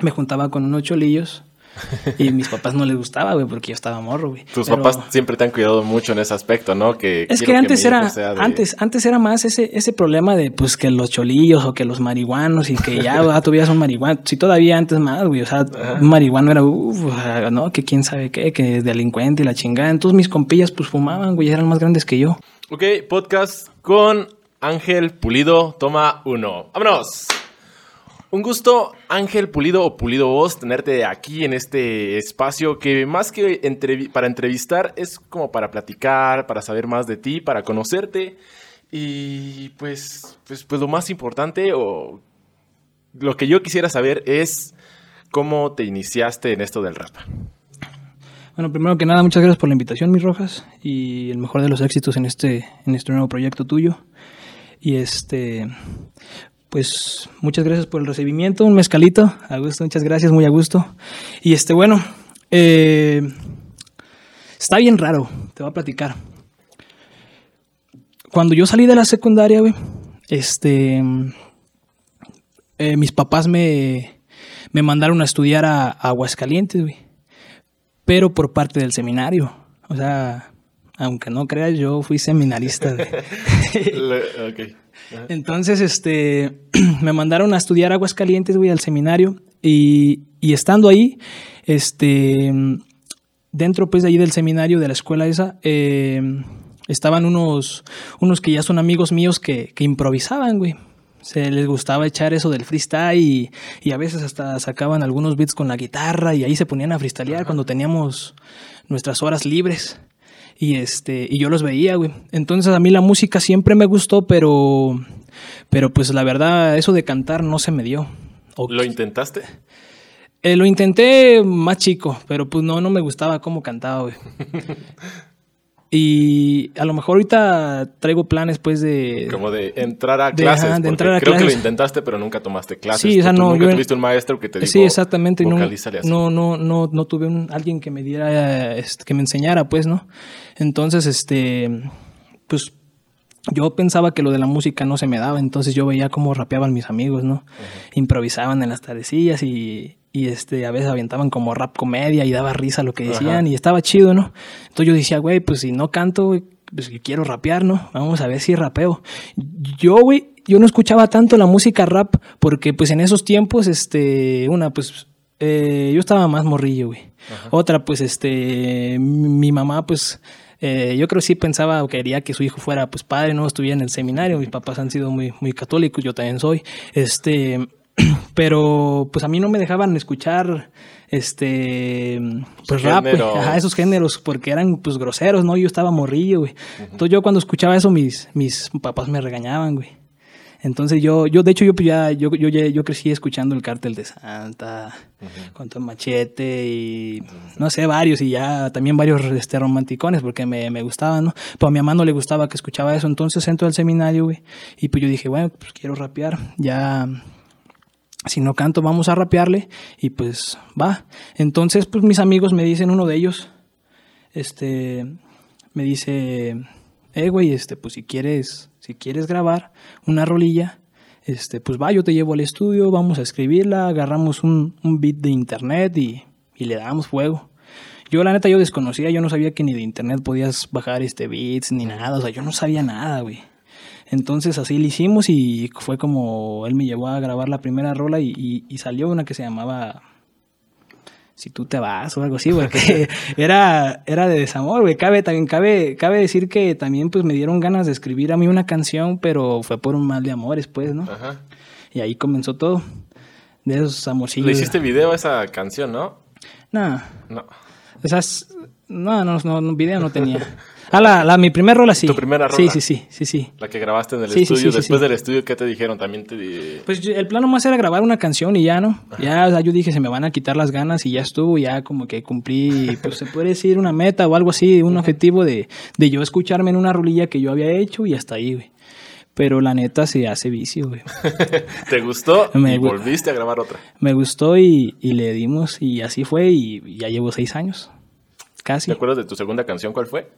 me juntaba con unos cholillos y mis papás no les gustaba, güey, porque yo estaba morro, güey. Tus papás siempre te han cuidado mucho en ese aspecto, ¿no? Que es que antes era, antes, antes era más ese, ese problema de, pues, que los cholillos o que los marihuanos y que ya, ah, todavía son marihuanos. Si todavía antes más, güey, o sea, un marihuano era, uff, no, que quién sabe qué, que es delincuente y la chingada. Entonces mis compillas, pues, fumaban, güey, eran más grandes que yo. Ok, podcast con Ángel Pulido, toma uno. ¡Vámonos! Un gusto, Ángel Pulido o Pulido Voz, tenerte aquí en este espacio que más que para entrevistar es como para platicar, para saber más de ti, para conocerte. Y pues, pues, pues lo más importante o lo que yo quisiera saber es cómo te iniciaste en esto del rap. Bueno, primero que nada, muchas gracias por la invitación, mis rojas, y el mejor de los éxitos en este, en este nuevo proyecto tuyo. Y este, pues muchas gracias por el recibimiento, un mezcalito, a gusto, muchas gracias, muy a gusto. Y este, bueno, eh, está bien raro, te voy a platicar. Cuando yo salí de la secundaria, güey, este, eh, mis papás me, me mandaron a estudiar a, Aguascalientes, güey, pero por parte del seminario, o sea, aunque no creas, yo fui seminarista. okay. Entonces, este, me mandaron a estudiar Aguascalientes, güey, al seminario. Y, estando ahí, este, dentro, pues, de ahí del seminario, de la escuela esa, eh, estaban unos, unos que ya son amigos míos que, improvisaban, güey. Se les gustaba echar eso del freestyle y, y, a veces hasta sacaban algunos beats con la guitarra y ahí se ponían a freestylear cuando teníamos nuestras horas libres. Y este, y yo los veía, güey. Entonces a mí la música siempre me gustó, pero, pero pues la verdad, eso de cantar no se me dio. ¿Lo intentaste? Eh, lo intenté más chico, pero pues no, no me gustaba cómo cantaba, güey. Y a lo mejor ahorita traigo planes, pues, de... Como de entrar a clases. De, entrar a creo que lo intentaste, pero nunca tomaste clases. Sí, o sea, no... Nunca tuviste un maestro que te dijo, Sí, exactamente. No, no, no, no, no tuve un, alguien que me diera, este, que me enseñara, pues, ¿no? Entonces, este, pues, yo pensaba que lo de la música no se me daba, entonces yo veía cómo rapeaban mis amigos, ¿no? Improvisaban en las tardecillas y, y este, a veces aventaban como rap comedia y daba risa lo que decían y estaba chido, ¿no? Entonces yo decía, güey, pues si no canto, pues quiero rapear, ¿no? Vamos a ver si rapeo. Yo, güey, yo no escuchaba tanto la música rap porque pues en esos tiempos, este, una, pues eh, yo estaba más morrillo, güey. Otra, pues este, mi mamá, pues... Eh, yo creo que sí pensaba o quería que su hijo fuera pues padre, no estuviera en el seminario. Mis papás han sido muy, muy católicos, yo también soy. Este, pero pues a mí no me dejaban escuchar este pues rap, esos géneros porque eran pues groseros, ¿no? Yo estaba morrillo, güey. Entonces yo cuando escuchaba eso mis mis papás me regañaban, güey. Entonces yo, yo de hecho yo pues, ya, yo, yo, yo crecí escuchando el cártel de Santa, con todo machete y no sé, varios y ya también varios este, romanticones porque me, me gustaban, ¿no? Pero a mi mamá no le gustaba que escuchaba eso, entonces entro al seminario, güey, y pues yo dije, bueno, pues quiero rapear, ya si no canto, vamos a rapearle y pues va. Entonces, pues mis amigos me dicen, uno de ellos, este, me dice, eh, güey, este, pues si quieres, si quieres grabar una rolilla, este, pues va, yo te llevo al estudio, vamos a escribirla, agarramos un, un beat de internet y, y le damos fuego. Yo la neta yo desconocía, yo no sabía que ni de internet podías bajar este beats ni nada, o sea, yo no sabía nada, güey. Entonces así lo hicimos y fue como él me llevó a grabar la primera rola y, salió una que se llamaba si tú te vas o algo así, porque era, era de desamor, güey. Cabe, también cabe, cabe decir que también pues me dieron ganas de escribir a mí una canción, pero fue por un mal de amores, pues, ¿no? Ajá. Y ahí comenzó todo. De esos amorcillos. ¿Le hiciste video a esa canción, no? No. No. Esas, no, no, no, video no tenía. Ah, la, la, mi primera rola sí. ¿Tu primera rola? Sí, sí, sí, sí, sí. La que grabaste en el estudio. Después del estudio, ¿qué te dijeron? También te... Pues el plano más era grabar una canción y ya, ¿no? Ya, o sea, yo dije, se me van a quitar las ganas y ya estuvo, ya como que cumplí, pues se puede decir una meta o algo así, un objetivo de, de yo escucharme en una rolilla que yo había hecho y hasta ahí, güey. Pero la neta se hace vicio, güey. ¿Te gustó? Me y volviste a grabar otra. Me gustó y, y le dimos y así fue y ya llevo seis años. Casi. ¿Te acuerdas de tu segunda canción? ¿Cuál fue?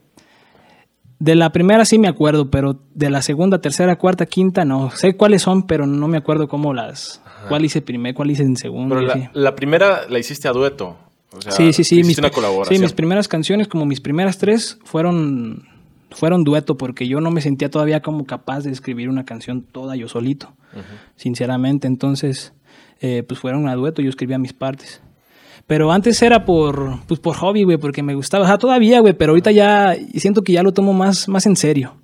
De la primera sí me acuerdo, pero de la segunda, tercera, cuarta, quinta no. Sé cuáles son, pero no me acuerdo cómo las... ¿Cuál hice primero, cuál hice en segundo? Pero la, primera la hiciste a dueto. sí, sí, sí. Mis, una colaboración. Sí, mis primeras canciones, como mis primeras tres, fueron, fueron dueto porque yo no me sentía todavía como capaz de escribir una canción toda yo solito, sinceramente. Entonces, eh, pues fueron a dueto, yo escribía mis partes. Pero antes era por, pues por hobby, güey, porque me gustaba. O sea, todavía, güey, pero ahorita ya siento que ya lo tomo más, más en serio.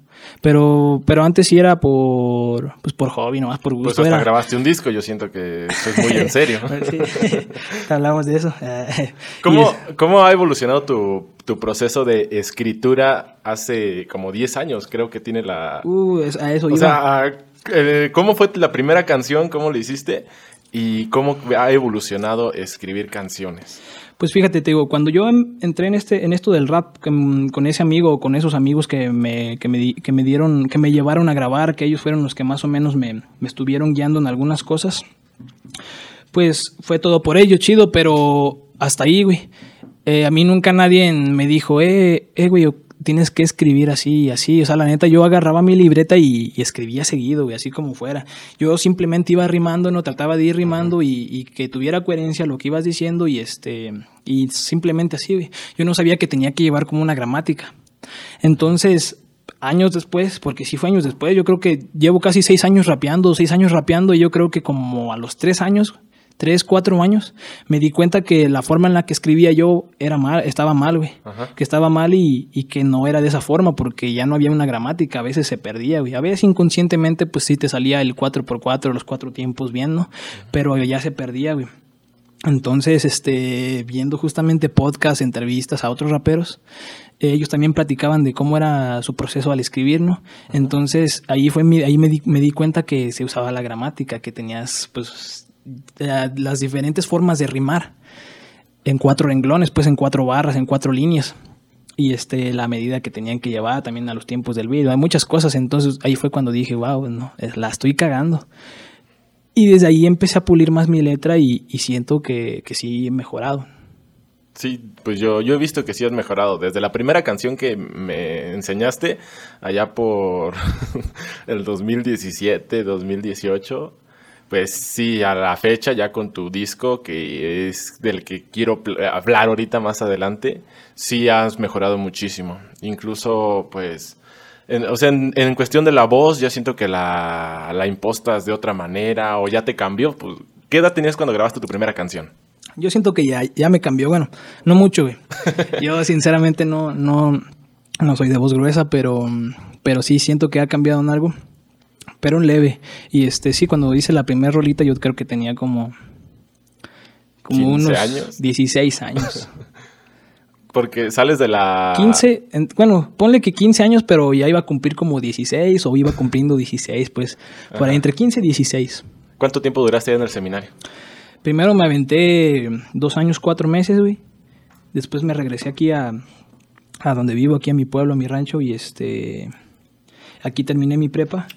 Pero, pero antes sí era por, pues por hobby, nomás por gusto. Pues hasta grabaste un disco, yo siento que eso es muy en serio. sí, hablamos de eso. ¿Cómo, ¿Cómo ha evolucionado tu, tu, proceso de escritura hace como 10 años? Creo que tiene la... Uh, a eso O sea, eh, ¿cómo fue la primera canción? ¿Cómo lo hiciste? ¿Y cómo ha evolucionado escribir canciones? Pues fíjate, te digo, cuando yo entré en este en esto del rap con ese amigo, con esos amigos que me, que me, que me dieron, que me llevaron a grabar, que ellos fueron los que más o menos me, me estuvieron guiando en algunas cosas, pues fue todo por ello, chido, pero hasta ahí, güey. Eh, a mí nunca nadie me dijo, eh, eh, güey, tienes que escribir así y así. O sea, la neta, yo agarraba mi libreta y, escribía seguido, güey, así como fuera. Yo simplemente iba rimando, no trataba de ir rimando y, que tuviera coherencia lo que ibas diciendo y este y simplemente así, güey. Yo no sabía que tenía que llevar como una gramática. Entonces, años después, porque sí fue años después, yo creo que llevo casi seis años rapeando, seis años rapeando y yo creo que como a los tres años tres, cuatro años, me di cuenta que la forma en la que escribía yo era mal, estaba mal, güey. Que estaba mal y, y, que no era de esa forma porque ya no había una gramática, a veces se perdía, güey. A veces inconscientemente, pues sí te salía el 4x4, los cuatro tiempos bien, ¿no? Pero ya se perdía, güey. Entonces, este, viendo justamente podcasts, entrevistas a otros raperos, ellos también platicaban de cómo era su proceso al escribir, ¿no? Entonces, ahí fue ahí me di, me di cuenta que se usaba la gramática, que tenías, pues, las diferentes formas de rimar en cuatro renglones, pues en cuatro barras, en cuatro líneas. Y este, la medida que tenían que llevar también a los tiempos del video. Hay muchas cosas, entonces ahí fue cuando dije, wow, no, la estoy cagando. Y desde ahí empecé a pulir más mi letra y, siento que, que, sí he mejorado. Sí, pues yo, yo he visto que sí has mejorado. Desde la primera canción que me enseñaste, allá por el 2017, 2018, pues sí, a la fecha ya con tu disco, que es del que quiero hablar ahorita más adelante, sí has mejorado muchísimo. Incluso, pues, en, o sea, en, cuestión de la voz, ya siento que la, la, impostas de otra manera o ya te cambió. Pues, ¿Qué edad tenías cuando grabaste tu primera canción? Yo siento que ya, ya me cambió, bueno, no mucho, güey. Yo sinceramente no, no, no soy de voz gruesa, pero, pero sí siento que ha cambiado en algo pero un leve. Y este sí, cuando hice la primera rolita yo creo que tenía como como unos años? 16 años. Porque sales de la 15, bueno, ponle que 15 años, pero ya iba a cumplir como 16 o iba cumpliendo 16, pues por ahí entre 15 y 16. ¿Cuánto tiempo duraste en el seminario? Primero me aventé dos años, cuatro meses, güey. Después me regresé aquí a, a donde vivo, aquí a mi pueblo, a mi rancho, y este aquí terminé mi prepa.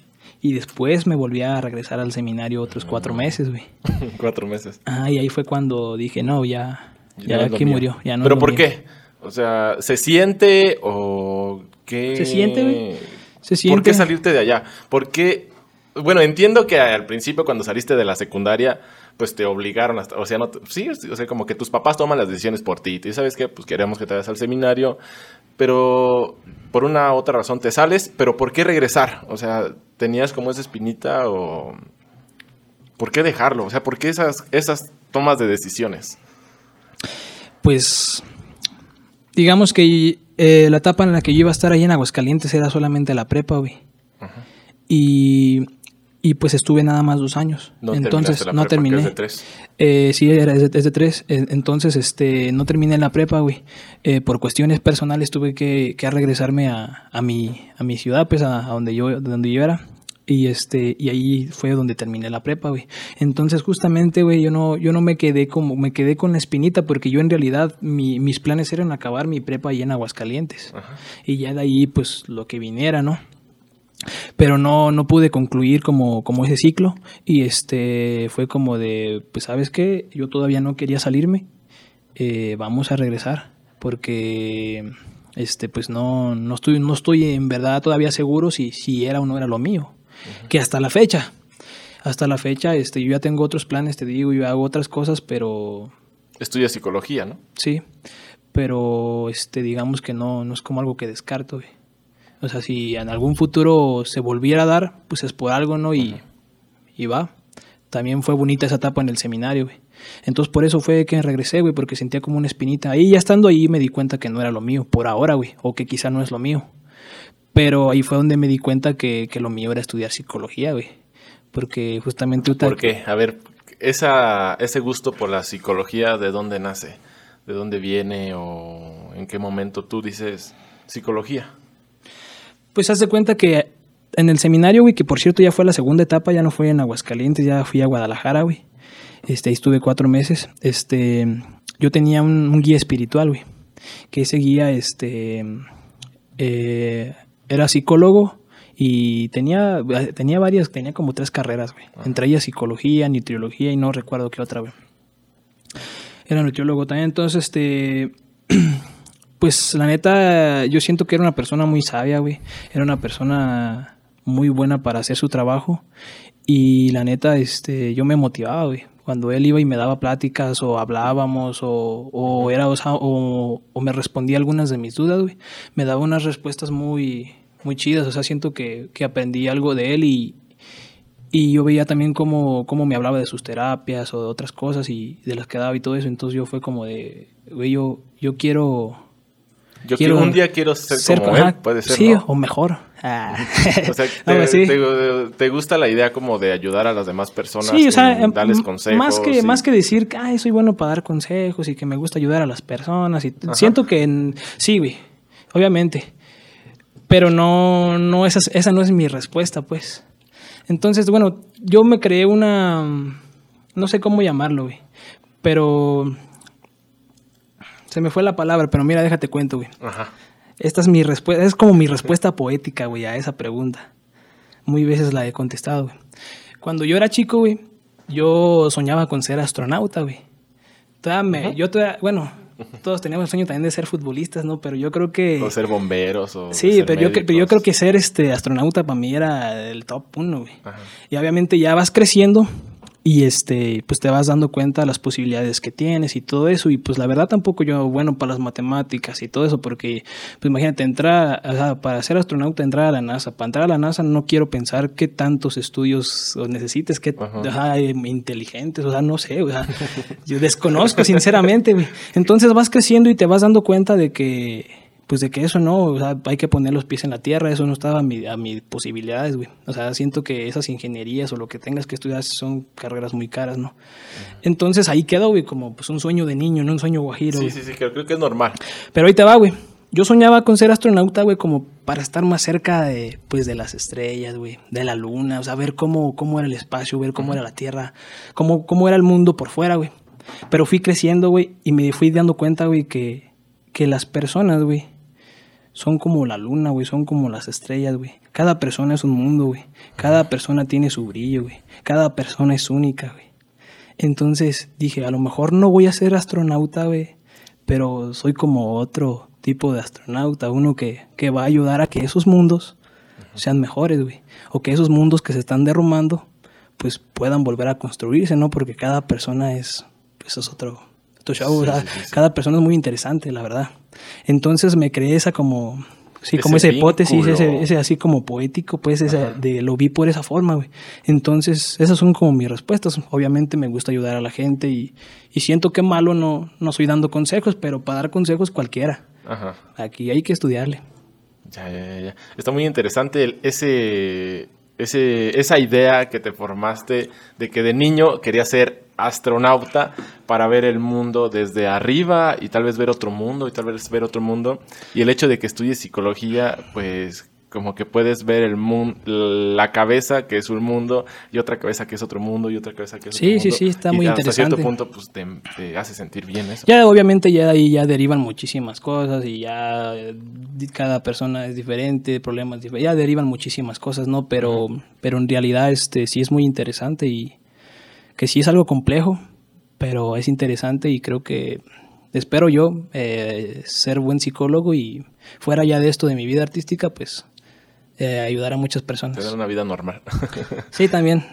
Y después me volví a regresar al seminario otros cuatro meses, güey. cuatro meses. Ah, y ahí fue cuando dije, no, ya, ya, aquí murió. Ya no ¿Pero por qué? O sea, ¿se siente o qué? Se siente, güey. Se siente. ¿Por qué salirte de allá? ¿Por qué? Bueno, entiendo que al principio cuando saliste de la secundaria, pues te obligaron hasta, o sea, no, sí, o sea, como que tus papás toman las decisiones por ti. Y sabes qué, pues queremos que te vayas al seminario, pero por una u otra razón te sales, pero ¿por qué regresar? O sea, ¿tenías como esa espinita o por qué dejarlo? O sea, ¿por qué esas, esas tomas de decisiones? Pues digamos que eh, la etapa en la que yo iba a estar ahí en Aguascalientes era solamente la prepa, güey. Y y pues estuve nada más dos años. No entonces no terminé. Es de tres. Eh, sí, era, es, de, tres. Eh, entonces este, no terminé la prepa, güey. Eh, por cuestiones personales tuve que, que regresarme a, a, mi, a mi ciudad, pues a, donde, yo, donde yo era. Y, este, y ahí fue donde terminé la prepa, güey. Entonces justamente, güey, yo no, yo no me quedé como, me quedé con la espinita porque yo en realidad mi, mis planes eran acabar mi prepa ahí en Aguascalientes. Y ya de ahí pues lo que viniera, ¿no? Pero no, no pude concluir como, como ese ciclo y este fue como de, pues sabes qué, yo todavía no quería salirme, eh, vamos a regresar porque este, pues no, no, estoy, no estoy en verdad todavía seguro si, si era o no era lo mío. Que hasta la fecha, hasta la fecha, este, yo ya tengo otros planes, te digo, yo hago otras cosas, pero... Estudia psicología, ¿no? Sí, pero este, digamos que no, no es como algo que descarto, güey. O sea, si en algún futuro se volviera a dar, pues es por algo, ¿no? Y, y va. También fue bonita esa etapa en el seminario, güey. Entonces por eso fue que regresé, güey, porque sentía como una espinita. Ahí ya estando ahí me di cuenta que no era lo mío, por ahora, güey, o que quizá no es lo mío. Pero ahí fue donde me di cuenta que, que lo mío era estudiar psicología, güey. Porque justamente... ¿Por qué? A ver, esa, ese gusto por la psicología, ¿de dónde nace? ¿De dónde viene o en qué momento tú dices psicología? Pues haz de cuenta que en el seminario, güey, que por cierto ya fue la segunda etapa, ya no fue en Aguascalientes, ya fui a Guadalajara, güey. Este, ahí estuve cuatro meses. Este, yo tenía un, guía espiritual, güey. Que ese guía, este, eh, era psicólogo y tenía, tenía varias, tenía como tres carreras, güey. Entre ellas psicología, nutriología y no recuerdo qué otra, güey. Era nutriólogo también, entonces, este, pues la neta, yo siento que era una persona muy sabia, güey. Era una persona muy buena para hacer su trajo. Y la neta, este, yo me motivaba, güey cuando él iba y me daba pláticas o hablábamos o, era o, me respondía algunas de mis dudas, güey, me daba unas respuestas muy, muy chidas. O sea, siento que, aprendí algo de él y, y yo veía también cómo, cómo, me hablaba de sus terapias o de otras cosas y de las que daba y todo eso. Entonces yo fue como de, güey, yo, yo quiero yo quiero, un día quiero ser, como él, puede ser. Sí, o mejor. Ah. o sea, te, gusta la idea como de ayudar a las demás personas, sí, o sea, em, darles consejos. Más que, más que decir que Ay, soy bueno para dar consejos y que me gusta ayudar a las personas. y Siento que en, sí, güey, obviamente. Pero no, no esa, esa no es mi respuesta, pues. Entonces, bueno, yo me creé una. No sé cómo llamarlo, güey. Pero se me fue la palabra, pero mira, déjate cuento, güey. Ajá. Esta es mi respuesta, es como mi respuesta poética, güey, a esa pregunta. Muy veces la he contestado, güey. Cuando yo era chico, güey, yo soñaba con ser astronauta, güey. Yo todavía, bueno, todos teníamos el sueño también de ser futbolistas, ¿no? Pero yo creo que... O ser bomberos o... Sí, pero, yo, pero yo creo que ser este astronauta para mí era el top uno, güey. Y obviamente ya vas creciendo y este pues te vas dando cuenta de las posibilidades que tienes y todo eso. Y pues la verdad tampoco yo bueno para las matemáticas y todo eso porque pues imagínate entrar o sea, para ser astronauta entrar a la NASA para entrar a la NASA no quiero pensar qué tantos estudios necesites qué inteligentes o sea no sé o sea yo desconozco sinceramente entonces vas creciendo y te vas dando cuenta de que pues de que eso no, o sea, hay que poner los pies en la tierra, eso no estaba a, mi, a mis posibilidades, güey. O sea, siento que esas ingenierías o lo que tengas que estudiar son carreras muy caras, ¿no? Entonces ahí quedó, güey, como pues un sueño de niño, no un sueño guajiro. Sí, sí, sí, creo, que es normal. Pero ahí te va, güey. Yo soñaba con ser astronauta, güey, como para estar más cerca de, pues, de las estrellas, güey, de la luna, o sea, ver cómo, cómo era el espacio, ver cómo era la Tierra, cómo, cómo era el mundo por fuera, güey. Pero fui creciendo, güey, y me fui dando cuenta, güey, que, que las personas, güey, son como la luna, güey, son como las estrellas, güey. Cada persona es un mundo, güey. Cada persona tiene su brillo, güey. Cada persona es única, güey. Entonces dije, a lo mejor no voy a ser astronauta, güey, pero soy como otro tipo de astronauta, uno que, que va a ayudar a que esos mundos sean mejores, güey. O que esos mundos que se están derrumbando, pues puedan volver a construirse, ¿no? Porque cada persona es, pues es otro, cada persona es muy interesante, la verdad. Entonces me creé esa como, sí, como esa hipótesis, ese, así como poético, pues ese, de, lo vi por esa forma, güey. Entonces esas son como mis respuestas. Obviamente me gusta ayudar a la gente y, siento que malo no, no soy dando consejos, pero para dar consejos cualquiera. Aquí hay que estudiarle. Ya, ya, ya. Está muy interesante ese, ese, esa idea que te formaste de que de niño querías ser astronauta para ver el mundo desde arriba y tal vez ver otro mundo y tal vez ver otro mundo. Y el hecho de que estudies psicología, pues como que puedes ver el mundo, la cabeza que es un mundo y otra cabeza que es otro mundo y otra cabeza que es otro mundo. Sí, sí, sí, está muy interesante. Hasta cierto punto pues te, hace sentir bien eso. Ya obviamente ya ahí ya derivan muchísimas cosas y ya eh, cada persona es diferente, problemas diferentes, ya derivan muchísimas cosas, ¿no? Pero, pero en realidad este sí es muy interesante y que sí es algo complejo, pero es interesante y creo que espero yo eh, ser buen psicólogo y fuera ya de esto de mi vida artística, pues eh, ayudar a muchas personas. Tener una vida normal. sí, también,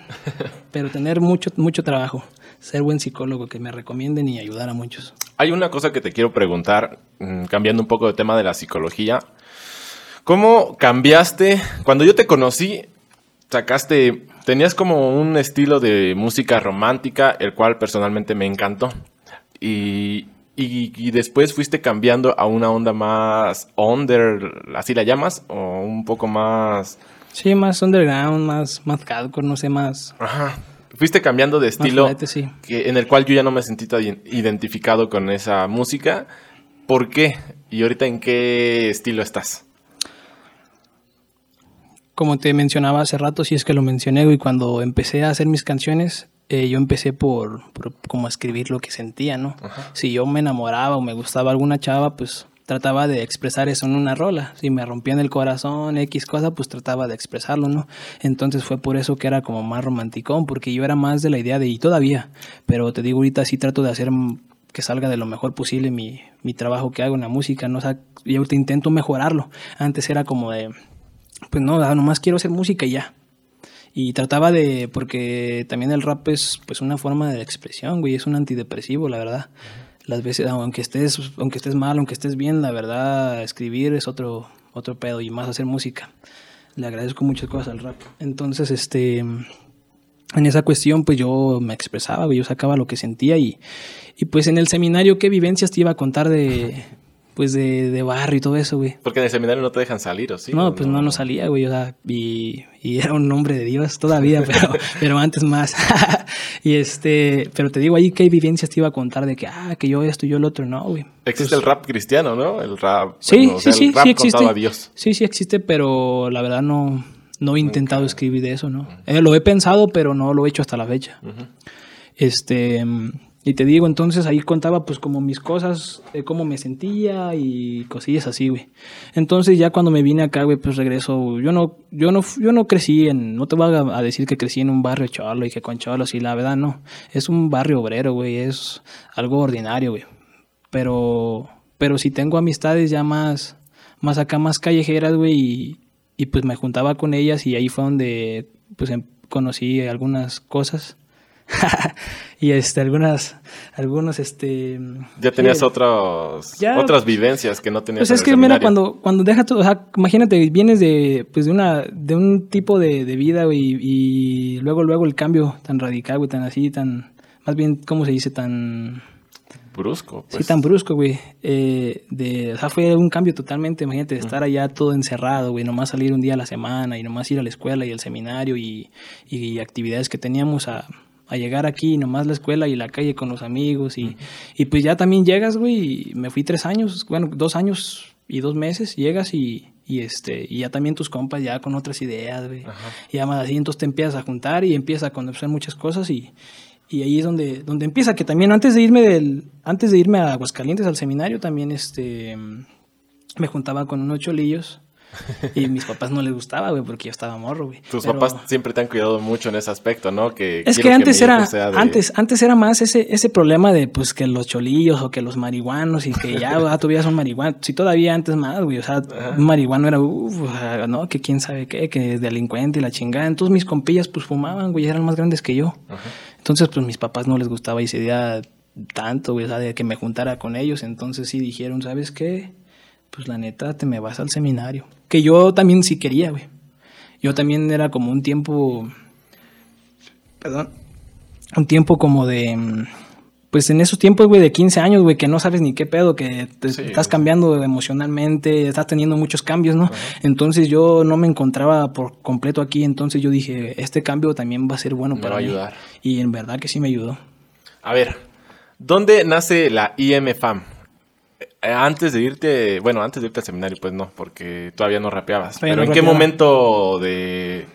pero tener mucho, mucho trabajo, ser buen psicólogo, que me recomienden y ayudar a muchos. Hay una cosa que te quiero preguntar, mm, cambiando un poco de tema de la psicología. ¿Cómo cambiaste? Cuando yo te conocí, sacaste, tenías como un estilo de música romántica, el cual personalmente me encantó. Y, y, después fuiste cambiando a una onda más under, así la llamas, o un poco más... Sí, más underground, más, más hardcore, no sé, más... Ajá. Fuiste cambiando de estilo que, en el cual yo ya no me sentí tan identificado con esa música. ¿Por qué? ¿Y ahorita en qué estilo estás? Como te mencionaba hace rato, si es que lo mencioné, y cuando empecé a hacer mis canciones, eh, yo empecé por, como escribir lo que sentía, ¿no? Si yo me enamoraba o me gustaba alguna chava, pues trataba de expresar eso en una rola. Si me rompían el corazón, X cosa, pues trataba de expresarlo, ¿no? Entonces fue por eso que era como más romanticón, porque yo era más de la idea de, y todavía, pero te digo, ahorita sí trato de hacer que salga de lo mejor posible mi, mi trabajo que hago en la música, ¿no? O sea, y ahorita intento mejorarlo. Antes era como de, pues no, nomás quiero hacer música y ya. Y trataba de, porque también el rap es pues una forma de expresión, güey, es un antidepresivo, la verdad. Las veces, aunque estés, aunque estés mal, aunque estés bien, la verdad, escribir es otro, otro pedo y más hacer música. Le agradezco muchas cosas al rap. Entonces, este, en esa cuestión, pues yo me expresaba, güey, yo sacaba lo que sentía y, y pues en el seminario, ¿qué vivencias te iba a contar de, pues de, de barrio y todo eso, güey. Porque en el seminario no te dejan salir, ¿o sí? No, pues no, no salía, güey, o sea, y, y era un hombre de Dios todavía, pero, pero antes más. y este, pero te digo ahí qué vivencias te iba a contar de que, ah, que yo esto y yo el otro, no, güey. Existe el rap cristiano, ¿no? El rap. Sí, sí, sí, sí existe. Dios. Sí, sí existe, pero la verdad no, no he intentado escribir de eso, ¿no? Eh, lo he pensado, pero no lo he hecho hasta la fecha. Este y te digo, entonces ahí contaba pues como mis cosas, cómo me sentía y cosillas así, güey. Entonces ya cuando me vine acá, güey, pues regreso. Yo no, yo no, yo no crecí en, no te voy a decir que crecí en un barrio cholo y que con cholos y la verdad no. Es un barrio obrero, güey, es algo ordinario, güey. Pero, pero si tengo amistades ya más, más acá, más callejeras, güey, y, y pues me juntaba con ellas y ahí fue donde pues em, conocí algunas cosas y este, algunas, algunos, este... Ya tenías otros, otras vivencias que no tenías. Pues es que mira, cuando, cuando dejas todo, o sea, imagínate, vienes de, pues de una, de un tipo de, vida, y luego, luego el cambio tan radical, güey, tan así, tan, más bien, ¿cómo se dice? Tan... Brusco. Pues. Sí, tan brusco, güey. Eh, de, o sea, fue un cambio totalmente, imagínate, de estar allá todo encerrado, güey, nomás salir un día a la semana y nomás ir a la escuela y al seminario y, y actividades que teníamos a a llegar aquí, nomás la escuela y la calle con los amigos. Y, y pues ya también llegas, güey, y me fui tres años, bueno, dos años y dos meses, llegas y, y este y ya también tus compas ya con otras ideas, güey. Y ya más así, entonces te empiezas a juntar y empiezas a conocer muchas cosas y, y ahí es donde, donde empieza, que también antes de irme del, antes de irme a Aguascalientes al seminario, también este me juntaba con unos cholillos y mis papás no les gustaba, güey, porque yo estaba morro, güey. Tus papás siempre te han cuidado mucho en ese aspecto, ¿no? Que es que antes era, antes, antes era más ese, ese problema de, pues, que los cholillos o que los marihuanos y que ya, ah, todavía son marihuanos. Si todavía antes más, güey, o sea, un marihuano era, uff, ¿no? Que quién sabe qué, que es delincuente y la chingada. Entonces mis compillas, pues, fumaban, güey, eran más grandes que yo. Entonces, pues, mis papás no les gustaba esa idea tanto, güey, o sea, de que me juntara con ellos. Entonces sí dijeron, ¿sabes qué? pues la neta te me vas al seminario. Que yo también sí quería, güey. Yo también era como un tiempo, perdón, un tiempo como de, pues en esos tiempos, güey, de 15 años, güey, que no sabes ni qué pedo, que te estás cambiando emocionalmente, estás teniendo muchos cambios, ¿no? Entonces yo no me encontraba por completo aquí, entonces yo dije, este cambio también va a ser bueno para va ayudar. Y en verdad que sí me ayudó. A ver, ¿dónde nace la IMFAM? Eh, antes de irte, bueno, antes de irte al seminario, pues no, porque todavía no rapeabas. Pero ¿en qué momento de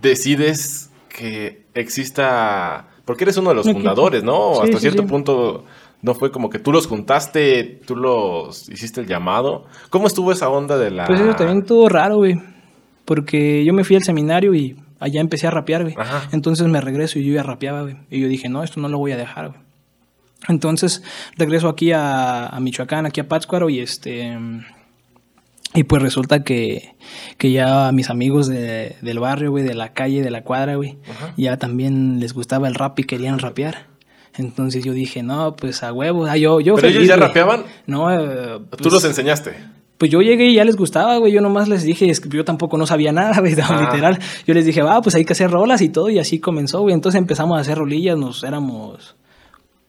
decides que exista, porque eres uno de los fundadores, ¿no? Hasta cierto punto no fue como que tú los juntaste, tú los hiciste el llamado. ¿Cómo estuvo esa onda de la...? Pues eso también estuvo raro, güey. Porque yo me fui al seminario y allá empecé a rapear, güey. Entonces me regreso y yo ya rapeaba, güey. Y yo dije, no, esto no lo voy a dejar, güey. Entonces regreso aquí a, a Michoacán, aquí a Pátzcuaro y este... Y pues resulta que, que ya a mis amigos de, del barrio, güey, de la calle, de la cuadra, güey, ya también les gustaba el rap y querían rapear. Entonces yo dije, no, pues a huevo. Ah, yo, yo ¿Pero ellos ya rapeaban? No. Eh, ¿Tú pues los enseñaste? Pues yo llegué y ya les gustaba, güey. Yo nomás les dije, es que yo tampoco no sabía nada, güey, ah. literal. Yo les dije, va, pues hay que hacer rolas y todo. Y así comenzó, güey. Entonces empezamos a hacer rolillas, nos éramos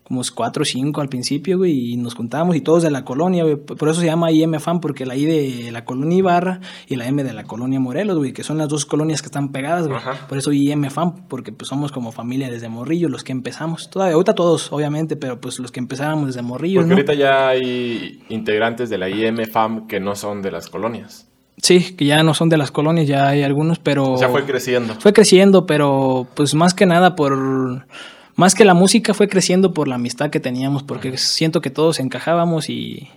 como cuatro o cinco al principio, güey, y nos juntábamos y todos de la colonia, güey. Por eso se llama IM Fan, porque la I de la colonia Ibarra y la M de la colonia Morelos, güey, que son las dos colonias que están pegadas, güey. Por eso IM Fan, porque pues somos como familia desde Morrillo, los que empezamos. Todavía, ahorita todos, obviamente, pero pues los que empezábamos desde Morrillo. Porque ahorita ya hay integrantes de la IM Fan que no son de las colonias. Sí, que ya no son de las colonias, ya hay algunos, pero... O sea, fue creciendo. Fue creciendo, pero pues más que nada por más que la música fue creciendo por la amistad que teníamos, porque siento que todos encajábamos y,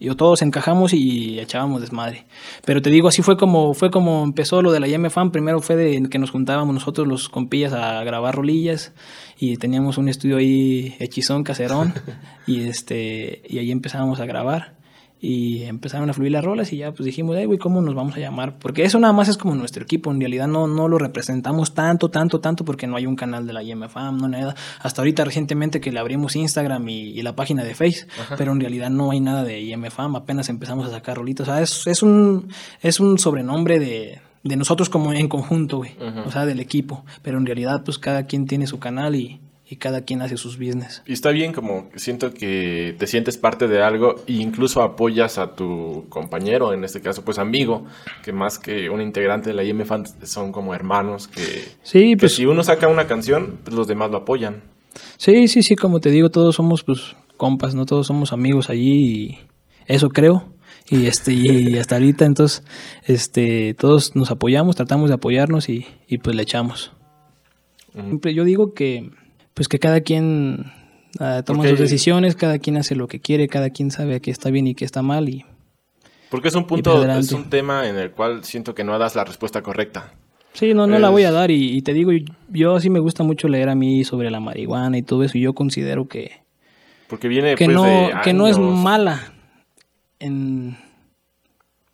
y todos encajamos y echábamos desmadre. Pero te digo, así fue como fue como empezó lo de la YM Primero fue de que nos juntábamos nosotros los compillas a grabar rolillas y teníamos un estudio ahí hechizón, caserón y este y ahí empezábamos a grabar y empezaron a fluir las rolas y ya pues dijimos, ay, güey, ¿cómo nos vamos a llamar? Porque eso nada más es como nuestro equipo, en realidad no, no lo representamos tanto, tanto, tanto porque no hay un canal de la IMFAM, no nada. Hasta ahorita recientemente que le abrimos Instagram y, la página de Face, pero en realidad no hay nada de IMFAM, apenas empezamos a sacar rolitas. O sea, es, es, un, es un sobrenombre de, de nosotros como en conjunto, güey, o sea, del equipo, pero en realidad pues cada quien tiene su canal y y cada quien hace sus business. Y está bien, como siento que te sientes parte de algo e incluso apoyas a tu compañero, en este caso, pues amigo, que más que un integrante de la IM son como hermanos que, sí, pues, si uno saca una canción, pues los demás lo apoyan. Sí, sí, sí, como te digo, todos somos pues compas, no todos somos amigos allí y eso creo. Y este y hasta ahorita entonces este todos nos apoyamos, tratamos de apoyarnos y, y pues le echamos. Siempre yo digo que pues que cada quien ah, toma sus decisiones, cada quien hace lo que quiere, cada quien sabe qué está bien y qué está mal y porque es un punto, es un tema en el cual siento que no das la respuesta correcta. Sí, no, no la voy a dar y, te digo, yo sí me gusta mucho leer a mí sobre la marihuana y todo eso y yo considero que porque viene que pues, no que no es mala en